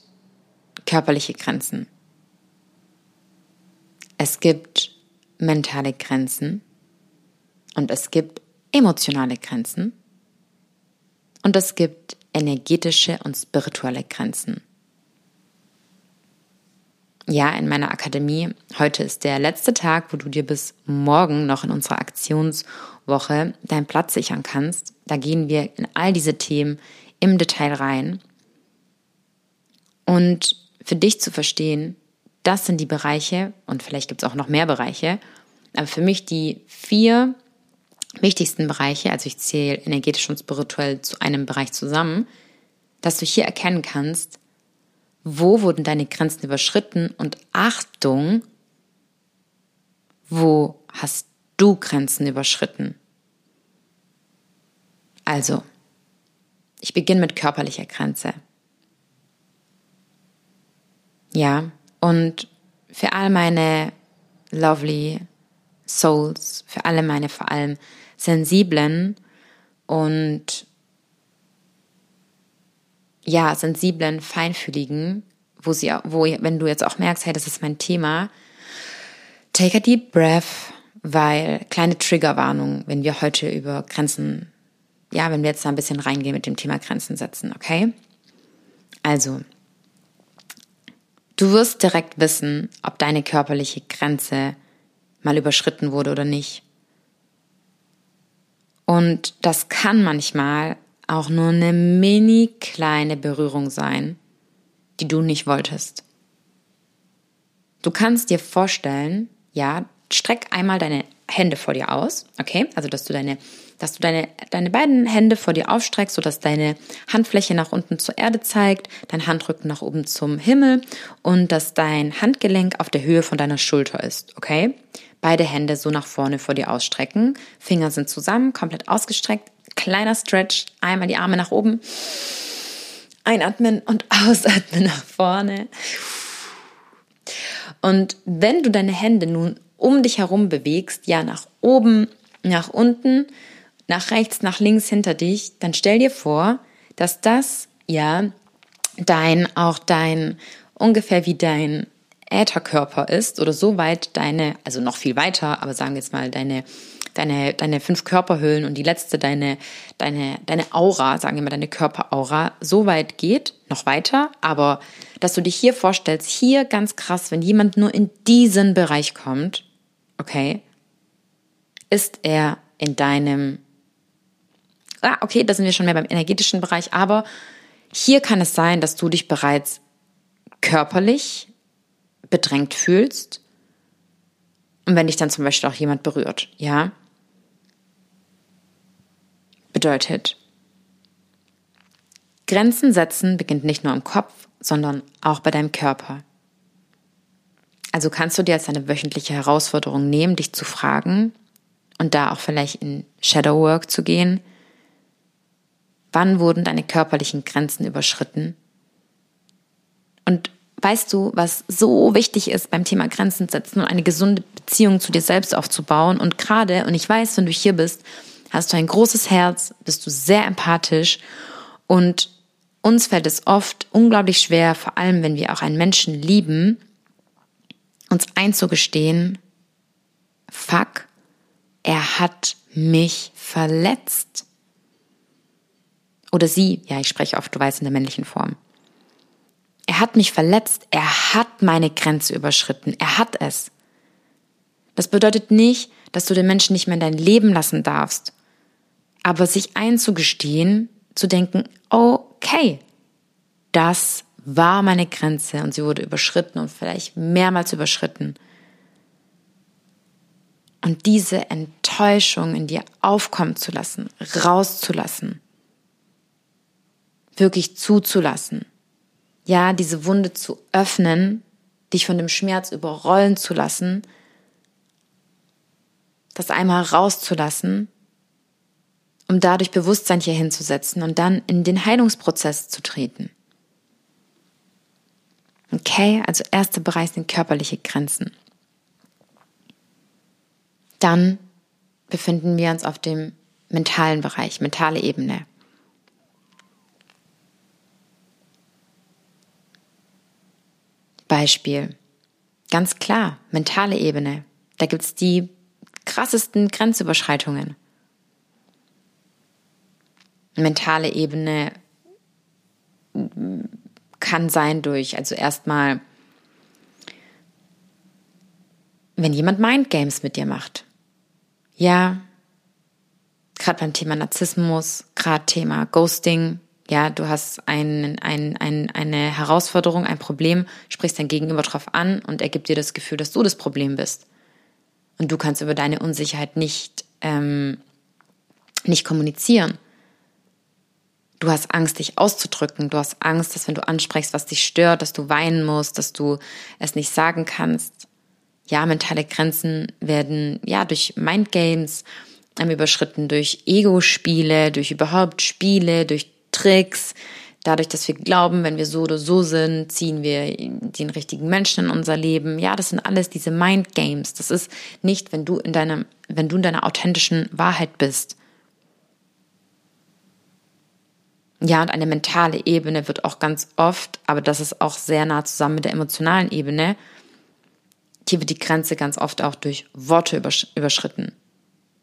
körperliche Grenzen. Es gibt mentale Grenzen. Und es gibt emotionale Grenzen. Und es gibt energetische und spirituelle Grenzen. Ja, in meiner Akademie, heute ist der letzte Tag, wo du dir bis morgen noch in unserer Aktionswoche deinen Platz sichern kannst. Da gehen wir in all diese Themen im Detail rein. Und für dich zu verstehen, das sind die Bereiche, und vielleicht gibt es auch noch mehr Bereiche, aber für mich die vier wichtigsten Bereiche, also ich zähle energetisch und spirituell zu einem Bereich zusammen, dass du hier erkennen kannst, wo wurden deine Grenzen überschritten und Achtung, wo hast du Grenzen überschritten? Also, ich beginne mit körperlicher Grenze. Ja, und für all meine lovely Souls, für alle meine vor allem sensiblen und ja, sensiblen, feinfühligen, wo sie, wo, wenn du jetzt auch merkst, hey, das ist mein Thema, take a deep breath, weil kleine Triggerwarnung, wenn wir heute über Grenzen, ja, wenn wir jetzt da ein bisschen reingehen mit dem Thema Grenzen setzen, okay? Also, du wirst direkt wissen, ob deine körperliche Grenze mal überschritten wurde oder nicht. Und das kann manchmal auch nur eine mini kleine Berührung sein, die du nicht wolltest. Du kannst dir vorstellen, ja, streck einmal deine Hände vor dir aus, okay? Also, dass du deine, dass du deine, deine beiden Hände vor dir aufstreckst, sodass deine Handfläche nach unten zur Erde zeigt, dein Handrücken nach oben zum Himmel und dass dein Handgelenk auf der Höhe von deiner Schulter ist, okay? Beide Hände so nach vorne vor dir ausstrecken. Finger sind zusammen, komplett ausgestreckt. Kleiner Stretch. Einmal die Arme nach oben. Einatmen und ausatmen nach vorne. Und wenn du deine Hände nun um dich herum bewegst, ja nach oben, nach unten, nach rechts, nach links hinter dich, dann stell dir vor, dass das ja dein, auch dein, ungefähr wie dein Ätherkörper ist oder so weit deine, also noch viel weiter, aber sagen wir jetzt mal deine, deine, deine fünf Körperhüllen und die letzte deine, deine, deine Aura, sagen wir mal deine Körperaura, so weit geht, noch weiter, aber dass du dich hier vorstellst, hier ganz krass, wenn jemand nur in diesen Bereich kommt, okay, ist er in deinem, ah, okay, da sind wir schon mehr beim energetischen Bereich, aber hier kann es sein, dass du dich bereits körperlich bedrängt fühlst und wenn dich dann zum Beispiel auch jemand berührt, ja, bedeutet, Grenzen setzen beginnt nicht nur im Kopf, sondern auch bei deinem Körper. Also kannst du dir als eine wöchentliche Herausforderung nehmen, dich zu fragen und da auch vielleicht in Shadow Work zu gehen. Wann wurden deine körperlichen Grenzen überschritten? Und weißt du, was so wichtig ist beim Thema Grenzen setzen und eine gesunde Beziehung zu dir selbst aufzubauen? Und gerade, und ich weiß, wenn du hier bist, hast du ein großes Herz, bist du sehr empathisch und uns fällt es oft unglaublich schwer, vor allem wenn wir auch einen Menschen lieben, uns einzugestehen, fuck, er hat mich verletzt. Oder sie, ja, ich spreche oft, du weißt, in der männlichen Form. Er hat mich verletzt, er hat meine Grenze überschritten, er hat es. Das bedeutet nicht, dass du den Menschen nicht mehr in dein Leben lassen darfst, aber sich einzugestehen, zu denken, okay, das war meine Grenze und sie wurde überschritten und vielleicht mehrmals überschritten. Und diese Enttäuschung in dir aufkommen zu lassen, rauszulassen, wirklich zuzulassen ja, diese Wunde zu öffnen, dich von dem Schmerz überrollen zu lassen, das einmal rauszulassen, um dadurch Bewusstsein hier hinzusetzen und dann in den Heilungsprozess zu treten. Okay, also erster Bereich sind körperliche Grenzen. Dann befinden wir uns auf dem mentalen Bereich, mentale Ebene. Beispiel. Ganz klar, mentale Ebene. Da gibt's die krassesten Grenzüberschreitungen. Mentale Ebene kann sein durch, also erstmal, wenn jemand Mindgames mit dir macht. Ja, gerade beim Thema Narzissmus, gerade Thema Ghosting, ja, du hast ein, ein, ein, eine Herausforderung, ein Problem, sprichst dein Gegenüber drauf an und er gibt dir das Gefühl, dass du das Problem bist. Und du kannst über deine Unsicherheit nicht, ähm, nicht kommunizieren. Du hast Angst, dich auszudrücken. Du hast Angst, dass wenn du ansprichst, was dich stört, dass du weinen musst, dass du es nicht sagen kannst. Ja, mentale Grenzen werden ja durch Mindgames ähm, überschritten, durch Ego-Spiele, durch überhaupt Spiele, durch Tricks. Dadurch, dass wir glauben, wenn wir so oder so sind, ziehen wir den richtigen Menschen in unser Leben. Ja, das sind alles diese Mindgames. Das ist nicht, wenn du in deinem, wenn du in deiner authentischen Wahrheit bist. Ja, und eine mentale Ebene wird auch ganz oft, aber das ist auch sehr nah zusammen mit der emotionalen Ebene, hier wird die Grenze ganz oft auch durch Worte überschritten.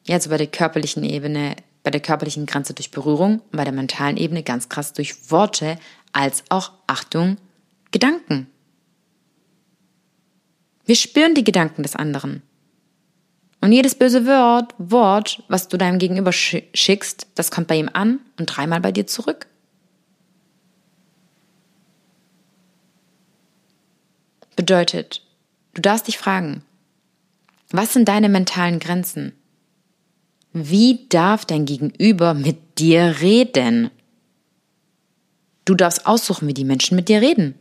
Jetzt bei der körperlichen Ebene, bei der körperlichen Grenze durch Berührung und bei der mentalen Ebene ganz krass durch Worte, als auch, Achtung, Gedanken. Wir spüren die Gedanken des anderen. Und jedes böse Wort, Wort, was du deinem Gegenüber schickst, das kommt bei ihm an und dreimal bei dir zurück. Bedeutet, du darfst dich fragen, was sind deine mentalen Grenzen? Wie darf dein Gegenüber mit dir reden? Du darfst aussuchen, wie die Menschen mit dir reden.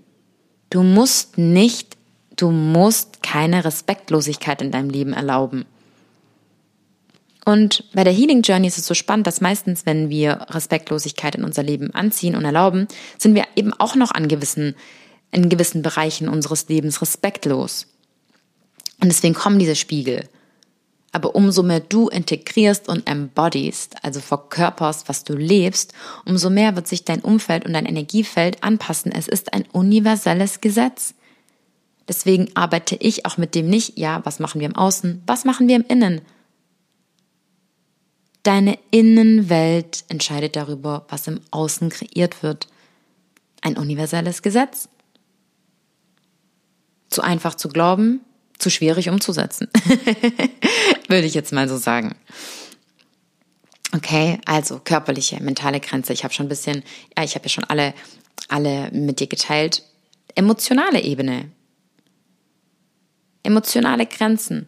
Du musst nicht, du musst keine Respektlosigkeit in deinem Leben erlauben. Und bei der Healing Journey ist es so spannend, dass meistens, wenn wir Respektlosigkeit in unser Leben anziehen und erlauben, sind wir eben auch noch an gewissen, in gewissen Bereichen unseres Lebens respektlos. Und deswegen kommen diese Spiegel. Aber umso mehr du integrierst und embodiest, also verkörperst, was du lebst, umso mehr wird sich dein Umfeld und dein Energiefeld anpassen. Es ist ein universelles Gesetz. Deswegen arbeite ich auch mit dem nicht, ja, was machen wir im Außen, was machen wir im Innen? Deine Innenwelt entscheidet darüber, was im Außen kreiert wird. Ein universelles Gesetz. Zu einfach zu glauben, zu schwierig umzusetzen. Würde ich jetzt mal so sagen. Okay, also körperliche, mentale Grenze. Ich habe schon ein bisschen, ja, ich habe ja schon alle, alle mit dir geteilt. Emotionale Ebene. Emotionale Grenzen.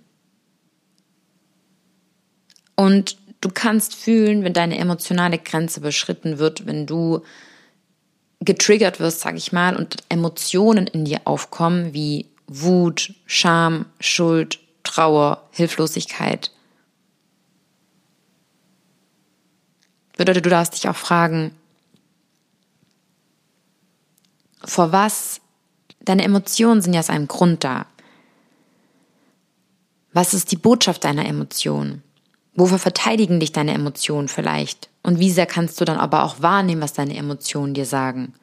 Und du kannst fühlen, wenn deine emotionale Grenze überschritten wird, wenn du getriggert wirst, sag ich mal, und Emotionen in dir aufkommen, wie Wut, Scham, Schuld, Trauer, Hilflosigkeit. Bedeutet, du darfst dich auch fragen, vor was deine Emotionen sind ja aus einem Grund da. Was ist die Botschaft deiner Emotionen? Wofür verteidigen dich deine Emotionen vielleicht? Und wie sehr kannst du dann aber auch wahrnehmen, was deine Emotionen dir sagen?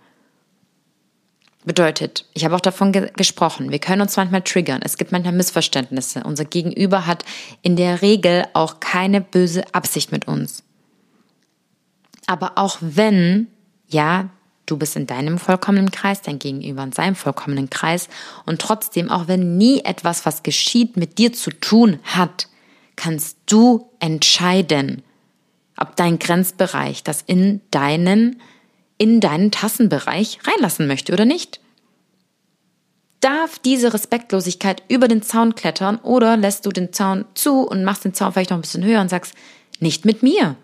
Bedeutet, ich habe auch davon ge gesprochen, wir können uns manchmal triggern, es gibt manchmal Missverständnisse. Unser Gegenüber hat in der Regel auch keine böse Absicht mit uns. Aber auch wenn, ja, du bist in deinem vollkommenen Kreis, dein Gegenüber in seinem vollkommenen Kreis und trotzdem, auch wenn nie etwas, was geschieht, mit dir zu tun hat, kannst du entscheiden, ob dein Grenzbereich das in deinen, in deinen Tassenbereich reinlassen möchte oder nicht. Darf diese Respektlosigkeit über den Zaun klettern oder lässt du den Zaun zu und machst den Zaun vielleicht noch ein bisschen höher und sagst, nicht mit mir.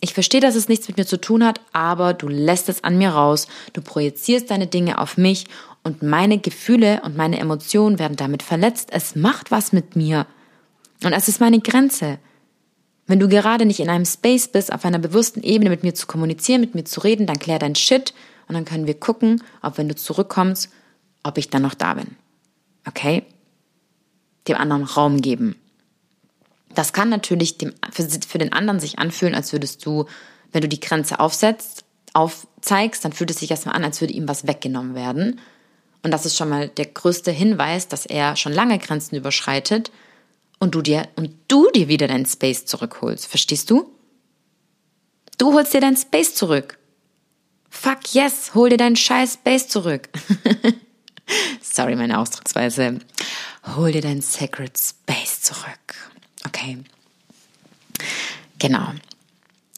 Ich verstehe, dass es nichts mit mir zu tun hat, aber du lässt es an mir raus, du projizierst deine Dinge auf mich und meine Gefühle und meine Emotionen werden damit verletzt. Es macht was mit mir. Und es ist meine Grenze. Wenn du gerade nicht in einem Space bist, auf einer bewussten Ebene mit mir zu kommunizieren, mit mir zu reden, dann klär dein Shit und dann können wir gucken, ob wenn du zurückkommst, ob ich dann noch da bin. Okay? Dem anderen Raum geben. Das kann natürlich dem, für, für den anderen sich anfühlen, als würdest du, wenn du die Grenze aufsetzt, aufzeigst, dann fühlt es sich erstmal an, als würde ihm was weggenommen werden. Und das ist schon mal der größte Hinweis, dass er schon lange Grenzen überschreitet und du dir und du dir wieder deinen Space zurückholst. Verstehst du? Du holst dir deinen Space zurück. Fuck yes, hol dir deinen scheiß Space zurück. Sorry, meine Ausdrucksweise. Hol dir deinen Sacred Space zurück. Okay. Genau.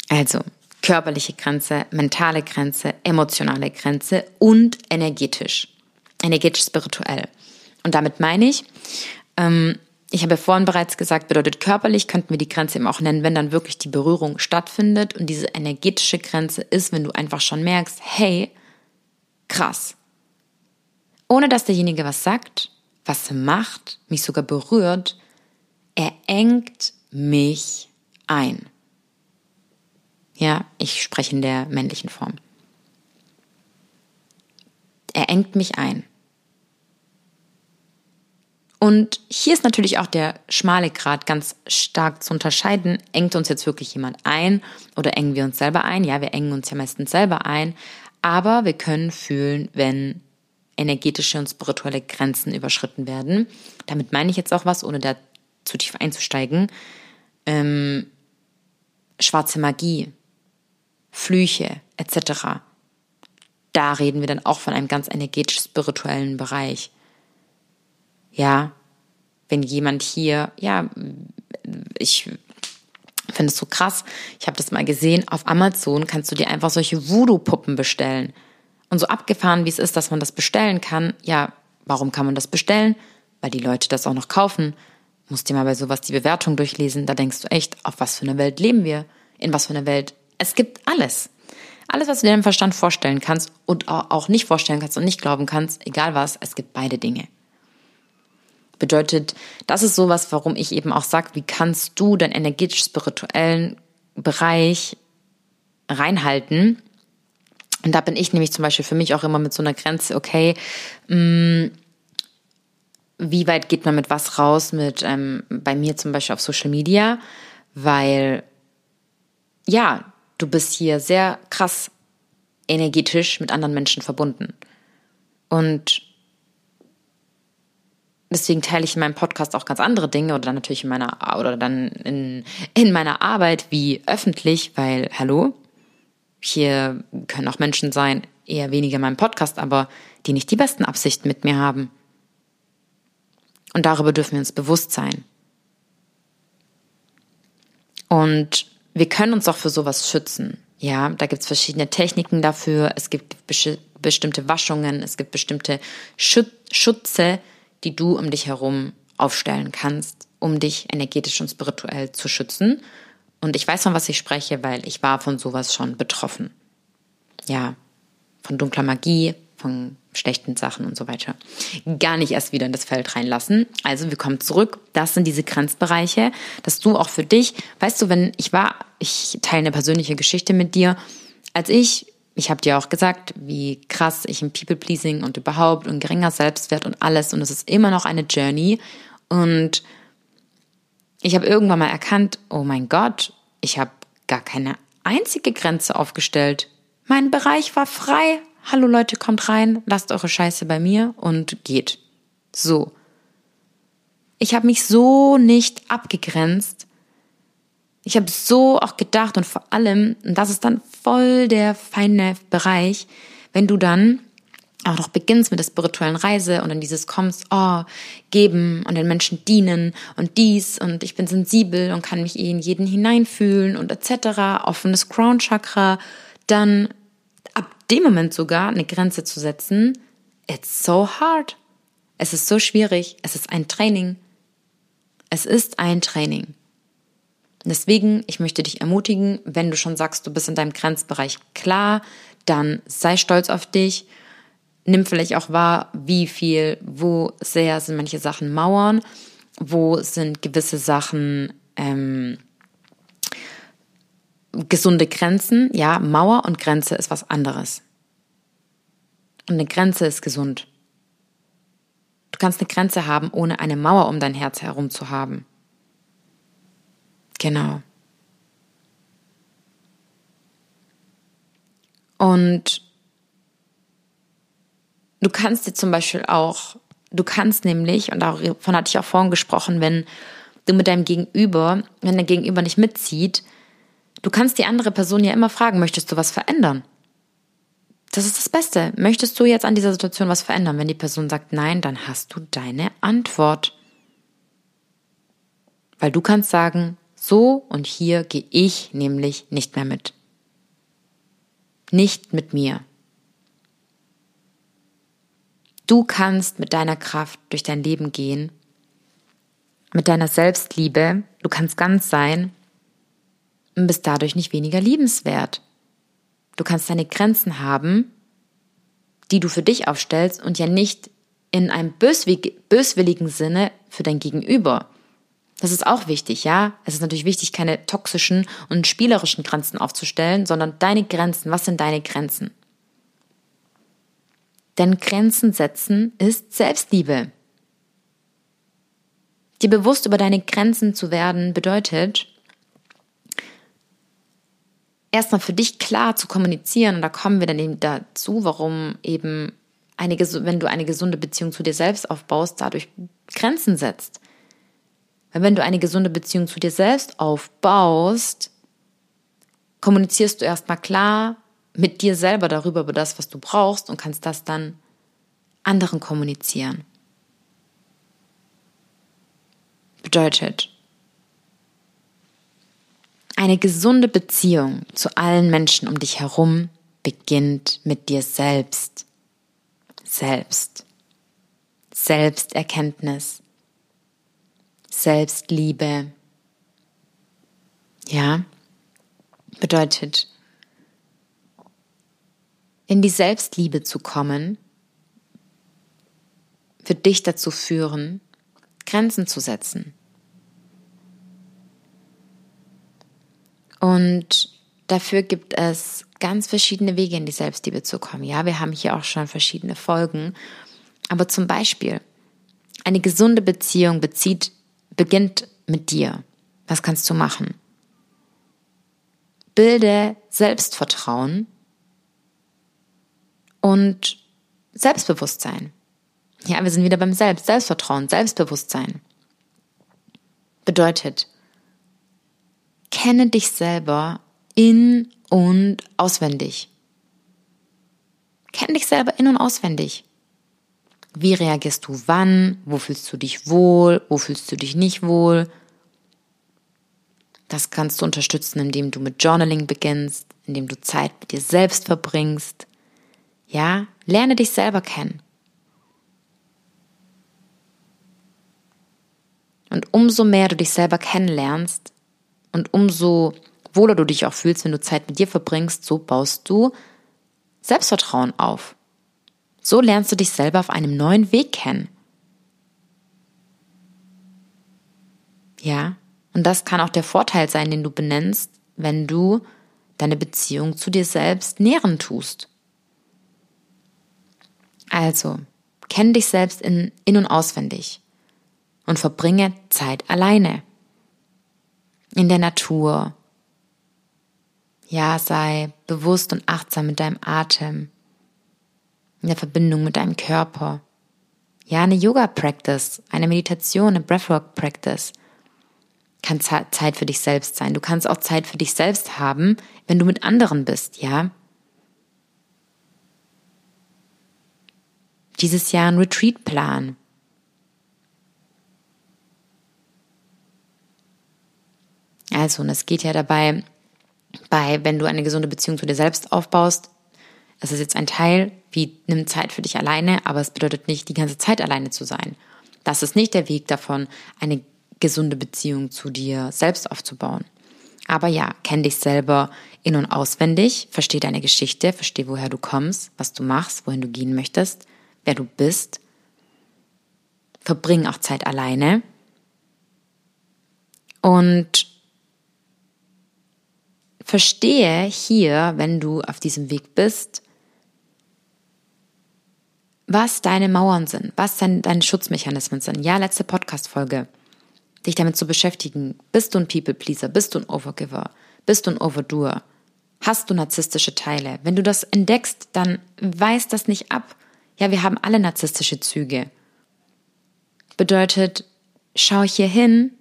Also, körperliche Grenze, mentale Grenze, emotionale Grenze und energetisch. Energetisch spirituell. Und damit meine ich, ähm, ich habe vorhin bereits gesagt, bedeutet körperlich, könnten wir die Grenze eben auch nennen, wenn dann wirklich die Berührung stattfindet. Und diese energetische Grenze ist, wenn du einfach schon merkst, hey, krass. Ohne dass derjenige was sagt, was macht, mich sogar berührt, er engt mich ein. Ja, ich spreche in der männlichen Form. Er engt mich ein. Und hier ist natürlich auch der schmale Grad ganz stark zu unterscheiden. Engt uns jetzt wirklich jemand ein oder engen wir uns selber ein? Ja, wir engen uns ja meistens selber ein. Aber wir können fühlen, wenn energetische und spirituelle Grenzen überschritten werden. Damit meine ich jetzt auch was, ohne da zu tief einzusteigen. Ähm, schwarze Magie, Flüche etc. Da reden wir dann auch von einem ganz energetisch-spirituellen Bereich ja, wenn jemand hier, ja, ich finde es so krass, ich habe das mal gesehen, auf Amazon kannst du dir einfach solche Voodoo-Puppen bestellen. Und so abgefahren, wie es ist, dass man das bestellen kann, ja, warum kann man das bestellen? Weil die Leute das auch noch kaufen. Musst dir mal bei sowas die Bewertung durchlesen, da denkst du echt, auf was für eine Welt leben wir? In was für eine Welt? Es gibt alles. Alles, was du dir im Verstand vorstellen kannst und auch nicht vorstellen kannst und nicht glauben kannst, egal was, es gibt beide Dinge. Bedeutet, das ist sowas, warum ich eben auch sage, wie kannst du deinen energetisch-spirituellen Bereich reinhalten? Und da bin ich nämlich zum Beispiel für mich auch immer mit so einer Grenze, okay, mh, mm, wie weit geht man mit was raus, mit ähm, bei mir zum Beispiel auf Social Media, weil ja, du bist hier sehr krass energetisch mit anderen Menschen verbunden. Und deswegen teile ich in meinem Podcast auch ganz andere Dinge oder dann natürlich in meiner oder dann in, in meiner Arbeit wie öffentlich, weil hallo, hier können auch Menschen sein, eher weniger in meinem Podcast, aber die nicht die besten Absichten mit mir haben. Und darüber dürfen wir uns bewusst sein. Und wir können uns auch für sowas schützen. Ja, da gibt es verschiedene Techniken dafür. Es gibt bestimmte Waschungen, es gibt bestimmte Schutze, die du um dich herum aufstellen kannst, um dich energetisch und spirituell zu schützen. Und ich weiß, von was ich spreche, weil ich war von sowas schon betroffen. Ja, von dunkler Magie, von schlechten Sachen und so weiter. Gar nicht erst wieder in das Feld reinlassen. Also wir kommen zurück. Das sind diese Grenzbereiche, dass du auch für dich, weißt du, wenn ich war, ich teile eine persönliche Geschichte mit dir, als ich ich habe dir auch gesagt, wie krass ich im People-Pleasing und überhaupt und geringer Selbstwert und alles und es ist immer noch eine Journey und ich habe irgendwann mal erkannt, oh mein Gott, ich habe gar keine einzige Grenze aufgestellt. Mein Bereich war frei. Hallo Leute, kommt rein, lasst eure Scheiße bei mir und geht. So. Ich habe mich so nicht abgegrenzt ich habe so auch gedacht und vor allem, und das ist dann voll der feine Bereich, wenn du dann auch noch beginnst mit der spirituellen Reise und dann dieses kommst, oh, geben und den Menschen dienen und dies und ich bin sensibel und kann mich eh in jeden hineinfühlen und etc., offenes Crown Chakra, dann ab dem Moment sogar eine Grenze zu setzen, it's so hard. Es ist so schwierig. Es ist ein Training. Es ist ein Training. Deswegen, ich möchte dich ermutigen, wenn du schon sagst, du bist in deinem Grenzbereich klar, dann sei stolz auf dich. Nimm vielleicht auch wahr, wie viel, wo sehr sind manche Sachen Mauern, wo sind gewisse Sachen ähm, gesunde Grenzen. Ja, Mauer und Grenze ist was anderes. Und eine Grenze ist gesund. Du kannst eine Grenze haben, ohne eine Mauer um dein Herz herum zu haben. Genau. Und du kannst dir zum Beispiel auch, du kannst nämlich, und davon hatte ich auch vorhin gesprochen, wenn du mit deinem Gegenüber, wenn der Gegenüber nicht mitzieht, du kannst die andere Person ja immer fragen, möchtest du was verändern? Das ist das Beste. Möchtest du jetzt an dieser Situation was verändern? Wenn die Person sagt nein, dann hast du deine Antwort. Weil du kannst sagen, so und hier gehe ich nämlich nicht mehr mit. Nicht mit mir. Du kannst mit deiner Kraft durch dein Leben gehen, mit deiner Selbstliebe, du kannst ganz sein und bist dadurch nicht weniger liebenswert. Du kannst deine Grenzen haben, die du für dich aufstellst und ja nicht in einem böswilligen Sinne für dein Gegenüber. Das ist auch wichtig, ja. Es ist natürlich wichtig, keine toxischen und spielerischen Grenzen aufzustellen, sondern deine Grenzen. Was sind deine Grenzen? Denn Grenzen setzen ist Selbstliebe. Dir bewusst über deine Grenzen zu werden bedeutet, erstmal für dich klar zu kommunizieren, und da kommen wir dann eben dazu, warum eben eine, wenn du eine gesunde Beziehung zu dir selbst aufbaust, dadurch Grenzen setzt. Weil wenn du eine gesunde Beziehung zu dir selbst aufbaust, kommunizierst du erstmal klar, mit dir selber darüber, über das, was du brauchst und kannst das dann anderen kommunizieren. Bedeutet, eine gesunde Beziehung zu allen Menschen um dich herum beginnt mit dir selbst. Selbst. Selbsterkenntnis. Selbstliebe. Ja, bedeutet, in die Selbstliebe zu kommen, für dich dazu führen, Grenzen zu setzen. Und dafür gibt es ganz verschiedene Wege, in die Selbstliebe zu kommen. Ja, wir haben hier auch schon verschiedene Folgen. Aber zum Beispiel, eine gesunde Beziehung bezieht, beginnt mit dir. Was kannst du machen? Bilde Selbstvertrauen und Selbstbewusstsein. Ja, wir sind wieder beim Selbst, Selbstvertrauen, Selbstbewusstsein. Bedeutet, kenne dich selber in und auswendig. Kenne dich selber in und auswendig. Wie reagierst du wann? Wo fühlst du dich wohl? Wo fühlst du dich nicht wohl? Das kannst du unterstützen, indem du mit Journaling beginnst, indem du Zeit mit dir selbst verbringst, ja, lerne dich selber kennen. Und umso mehr du dich selber kennenlernst und umso wohler du dich auch fühlst, wenn du Zeit mit dir verbringst, so baust du Selbstvertrauen auf. So lernst du dich selber auf einem neuen Weg kennen. Ja, und das kann auch der Vorteil sein, den du benennst, wenn du deine Beziehung zu dir selbst nähren tust. Also, kenn dich selbst in, in und auswendig und verbringe Zeit alleine. In der Natur. Ja, sei bewusst und achtsam mit deinem Atem. In der Verbindung mit deinem Körper. Ja, eine Yoga-Practice, eine Meditation, eine Breathwork-Practice kann Zeit für dich selbst sein. Du kannst auch Zeit für dich selbst haben, wenn du mit anderen bist, ja? dieses Jahr ein Retreat planen. Also, und es geht ja dabei, bei, wenn du eine gesunde Beziehung zu dir selbst aufbaust, es ist jetzt ein Teil, wie nimm Zeit für dich alleine, aber es bedeutet nicht, die ganze Zeit alleine zu sein. Das ist nicht der Weg davon, eine gesunde Beziehung zu dir selbst aufzubauen. Aber ja, kenn dich selber in- und auswendig, versteh deine Geschichte, versteh, woher du kommst, was du machst, wohin du gehen möchtest wer du bist. Verbring auch Zeit alleine. Und verstehe hier, wenn du auf diesem Weg bist, was deine Mauern sind, was dein, deine Schutzmechanismen sind. Ja, letzte Podcast-Folge. Dich damit zu beschäftigen. Bist du ein People-Pleaser? Bist du ein Overgiver? Bist du ein Overdoer? Hast du narzisstische Teile? Wenn du das entdeckst, dann weist das nicht ab. Ja, wir haben alle narzisstische Züge. Bedeutet, schau hier hin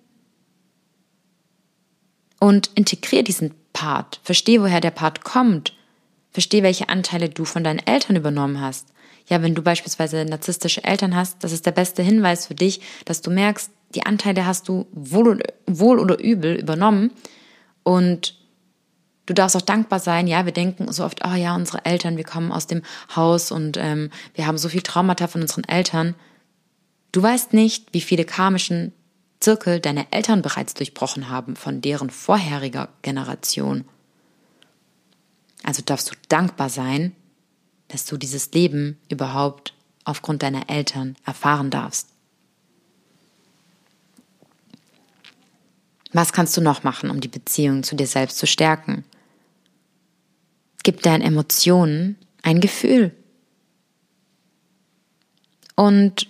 Und integriere diesen Part. Verstehe, woher der Part kommt. Verstehe, welche Anteile du von deinen Eltern übernommen hast. Ja, wenn du beispielsweise narzisstische Eltern hast, das ist der beste Hinweis für dich, dass du merkst, die Anteile hast du wohl, wohl oder übel übernommen und du darfst auch dankbar sein. Ja, wir denken so oft, oh ja, unsere Eltern, wir kommen aus dem Haus und ähm, wir haben so viel Traumata von unseren Eltern. Du weißt nicht, wie viele karmischen Zirkel deine Eltern bereits durchbrochen haben von deren vorheriger Generation. Also darfst du dankbar sein, dass du dieses Leben überhaupt aufgrund deiner Eltern erfahren darfst. Was kannst du noch machen, um die Beziehung zu dir selbst zu stärken? Gib deinen Emotionen ein Gefühl. Und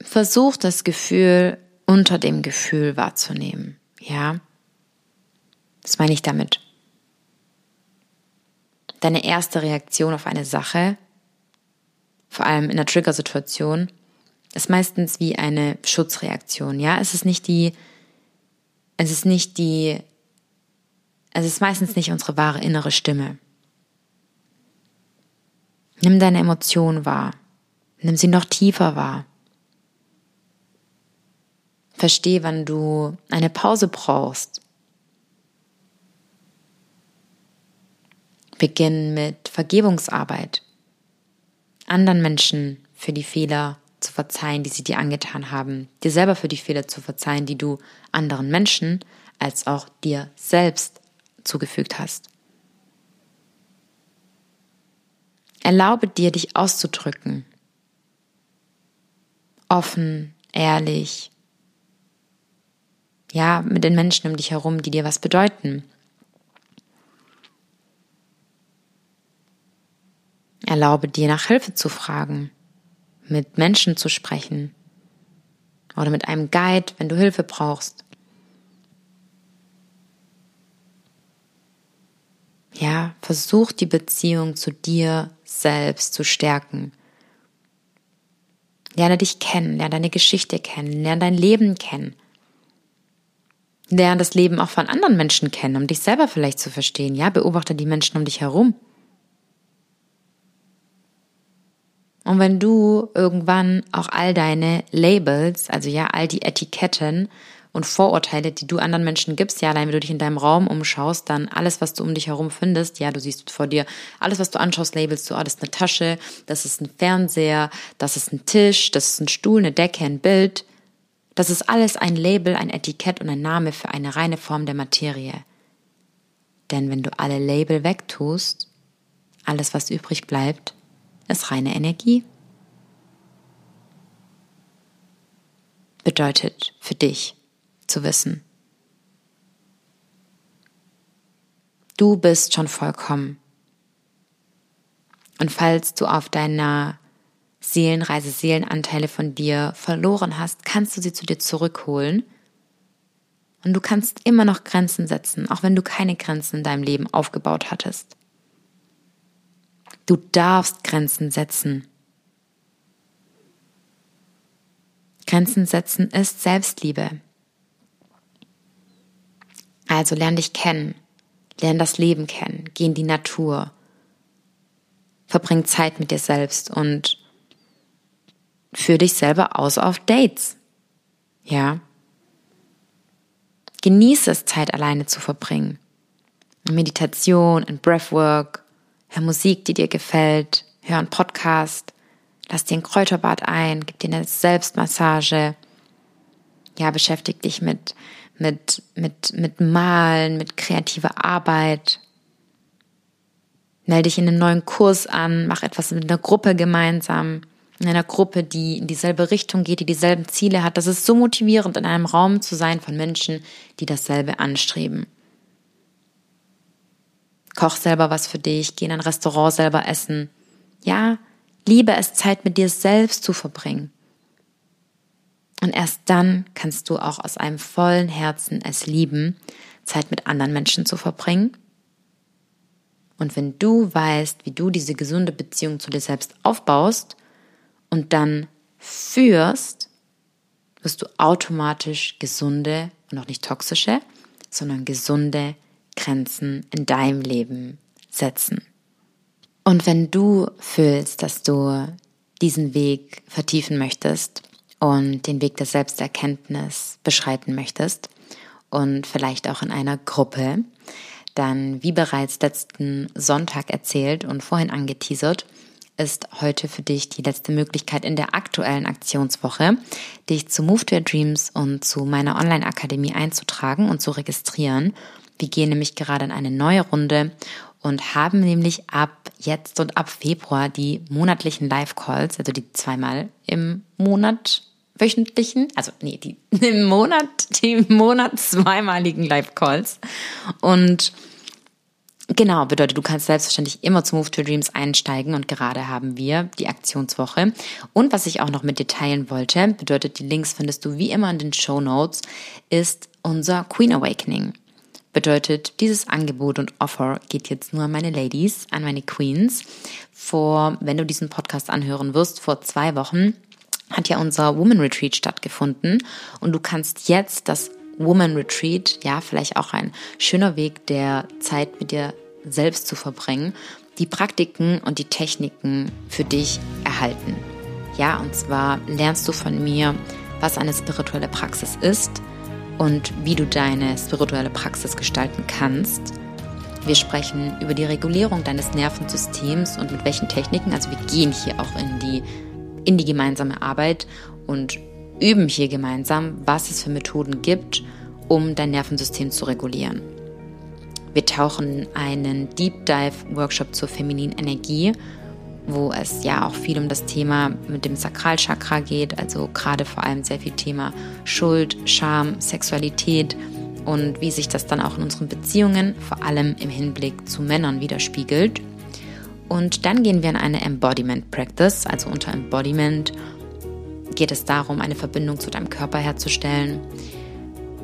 versuch das Gefühl unter dem Gefühl wahrzunehmen. Ja? Das meine ich damit. Deine erste Reaktion auf eine Sache, vor allem in einer Trigger-Situation, ist meistens wie eine Schutzreaktion. Ja, es ist nicht die, es ist nicht die, es ist meistens nicht unsere wahre innere Stimme. Nimm deine Emotion wahr. Nimm sie noch tiefer wahr. Versteh, wann du eine Pause brauchst. Beginn mit Vergebungsarbeit. Anderen Menschen für die Fehler zu verzeihen, die sie dir angetan haben, dir selber für die Fehler zu verzeihen, die du anderen Menschen als auch dir selbst zugefügt hast. Erlaube dir, dich auszudrücken. Offen, ehrlich. Ja, mit den Menschen um dich herum, die dir was bedeuten. Erlaube dir, nach Hilfe zu fragen mit Menschen zu sprechen oder mit einem Guide, wenn du Hilfe brauchst. Ja, versuch die Beziehung zu dir selbst zu stärken. Lerne dich kennen, lerne deine Geschichte kennen, lerne dein Leben kennen. Lerne das Leben auch von anderen Menschen kennen, um dich selber vielleicht zu verstehen. Ja, beobachte die Menschen um dich herum. Und wenn du irgendwann auch all deine Labels, also ja, all die Etiketten und Vorurteile, die du anderen Menschen gibst, ja, allein wenn du dich in deinem Raum umschaust, dann alles, was du um dich herum findest, ja, du siehst vor dir, alles, was du anschaust, labelst du, ah, das ist eine Tasche, das ist ein Fernseher, das ist ein Tisch, das ist ein Stuhl, eine Decke, ein Bild. Das ist alles ein Label, ein Etikett und ein Name für eine reine Form der Materie. Denn wenn du alle Label wegtust, alles, was übrig bleibt, ist reine Energie. Bedeutet für dich zu wissen. Du bist schon vollkommen. Und falls du auf deiner Seelenreise Seelenanteile von dir verloren hast, kannst du sie zu dir zurückholen. Und du kannst immer noch Grenzen setzen, auch wenn du keine Grenzen in deinem Leben aufgebaut hattest. Du darfst Grenzen setzen. Grenzen setzen ist Selbstliebe. Also lern dich kennen, lern das Leben kennen, geh in die Natur, verbring Zeit mit dir selbst und führ dich selber aus auf Dates. Ja. Genieße es, Zeit alleine zu verbringen. Meditation und Breathwork, Hör Musik, die dir gefällt. Hör einen Podcast. Lass dir ein Kräuterbad ein. Gib dir eine Selbstmassage. Ja, beschäftige dich mit, mit, mit, mit Malen, mit kreativer Arbeit. Melde dich in einen neuen Kurs an. Mach etwas mit einer Gruppe gemeinsam. In einer Gruppe, die in dieselbe Richtung geht, die dieselben Ziele hat. Das ist so motivierend, in einem Raum zu sein von Menschen, die dasselbe anstreben. Koch selber was für dich, geh in ein Restaurant selber essen. Ja, liebe es, Zeit mit dir selbst zu verbringen. Und erst dann kannst du auch aus einem vollen Herzen es lieben, Zeit mit anderen Menschen zu verbringen. Und wenn du weißt, wie du diese gesunde Beziehung zu dir selbst aufbaust und dann führst, wirst du automatisch gesunde und auch nicht toxische sondern gesunde Grenzen in deinem Leben setzen. Und wenn du fühlst, dass du diesen Weg vertiefen möchtest und den Weg der Selbsterkenntnis beschreiten möchtest und vielleicht auch in einer Gruppe, dann, wie bereits letzten Sonntag erzählt und vorhin angeteasert, ist heute für dich die letzte Möglichkeit in der aktuellen Aktionswoche, dich zu Move to Your Dreams und zu meiner Online-Akademie einzutragen und zu registrieren. Wir gehen nämlich gerade in eine neue Runde und haben nämlich ab jetzt und ab Februar die monatlichen Live-Calls, also die zweimal im Monat wöchentlichen, also nee, die im Monat, die im Monat zweimaligen Live-Calls. Und Genau, bedeutet, du kannst selbstverständlich immer zu Move to Dreams einsteigen und gerade haben wir die Aktionswoche. Und was ich auch noch mit dir teilen wollte, bedeutet, die Links findest du wie immer in den Show Notes, ist unser Queen Awakening. Bedeutet, dieses Angebot und Offer geht jetzt nur an meine Ladies, an meine Queens. Vor, wenn du diesen Podcast anhören wirst, vor zwei Wochen hat ja unser Woman Retreat stattgefunden und du kannst jetzt das Woman Retreat, ja, vielleicht auch ein schöner Weg der Zeit mit dir selbst zu verbringen, die Praktiken und die Techniken für dich erhalten. Ja, und zwar lernst du von mir, was eine spirituelle Praxis ist, und wie du deine spirituelle Praxis gestalten kannst. Wir sprechen über die Regulierung deines Nervensystems und mit welchen Techniken. Also wir gehen hier auch in die, in die gemeinsame Arbeit und üben hier gemeinsam, was es für Methoden gibt, um dein Nervensystem zu regulieren. Wir tauchen einen Deep Dive Workshop zur femininen Energie wo es ja auch viel um das Thema mit dem Sakralchakra geht, also gerade vor allem sehr viel Thema Schuld, Scham, Sexualität und wie sich das dann auch in unseren Beziehungen, vor allem im Hinblick zu Männern widerspiegelt. Und dann gehen wir in eine Embodiment Practice, also unter Embodiment geht es darum, eine Verbindung zu deinem Körper herzustellen,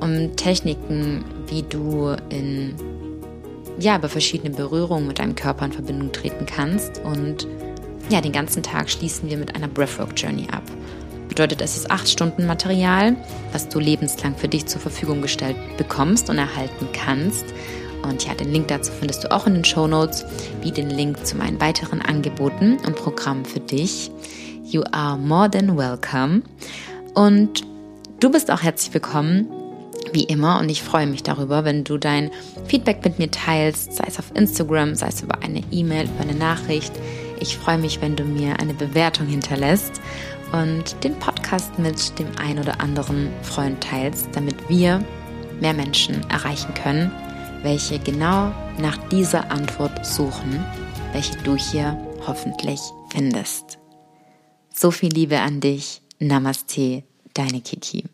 um Techniken, wie du in ja, über verschiedene Berührungen mit deinem Körper in Verbindung treten kannst und ja, den ganzen Tag schließen wir mit einer Breathwork Journey ab. Bedeutet, es ist acht Stunden Material, was du lebenslang für dich zur Verfügung gestellt bekommst und erhalten kannst. Und ja, den Link dazu findest du auch in den Show Notes, wie den Link zu meinen weiteren Angeboten und Programmen für dich. You are more than welcome. Und du bist auch herzlich willkommen, wie immer. Und ich freue mich darüber, wenn du dein Feedback mit mir teilst, sei es auf Instagram, sei es über eine E-Mail, über eine Nachricht. Ich freue mich, wenn du mir eine Bewertung hinterlässt und den Podcast mit dem ein oder anderen Freund teilst, damit wir mehr Menschen erreichen können, welche genau nach dieser Antwort suchen, welche du hier hoffentlich findest. So viel Liebe an dich. Namaste, deine Kiki.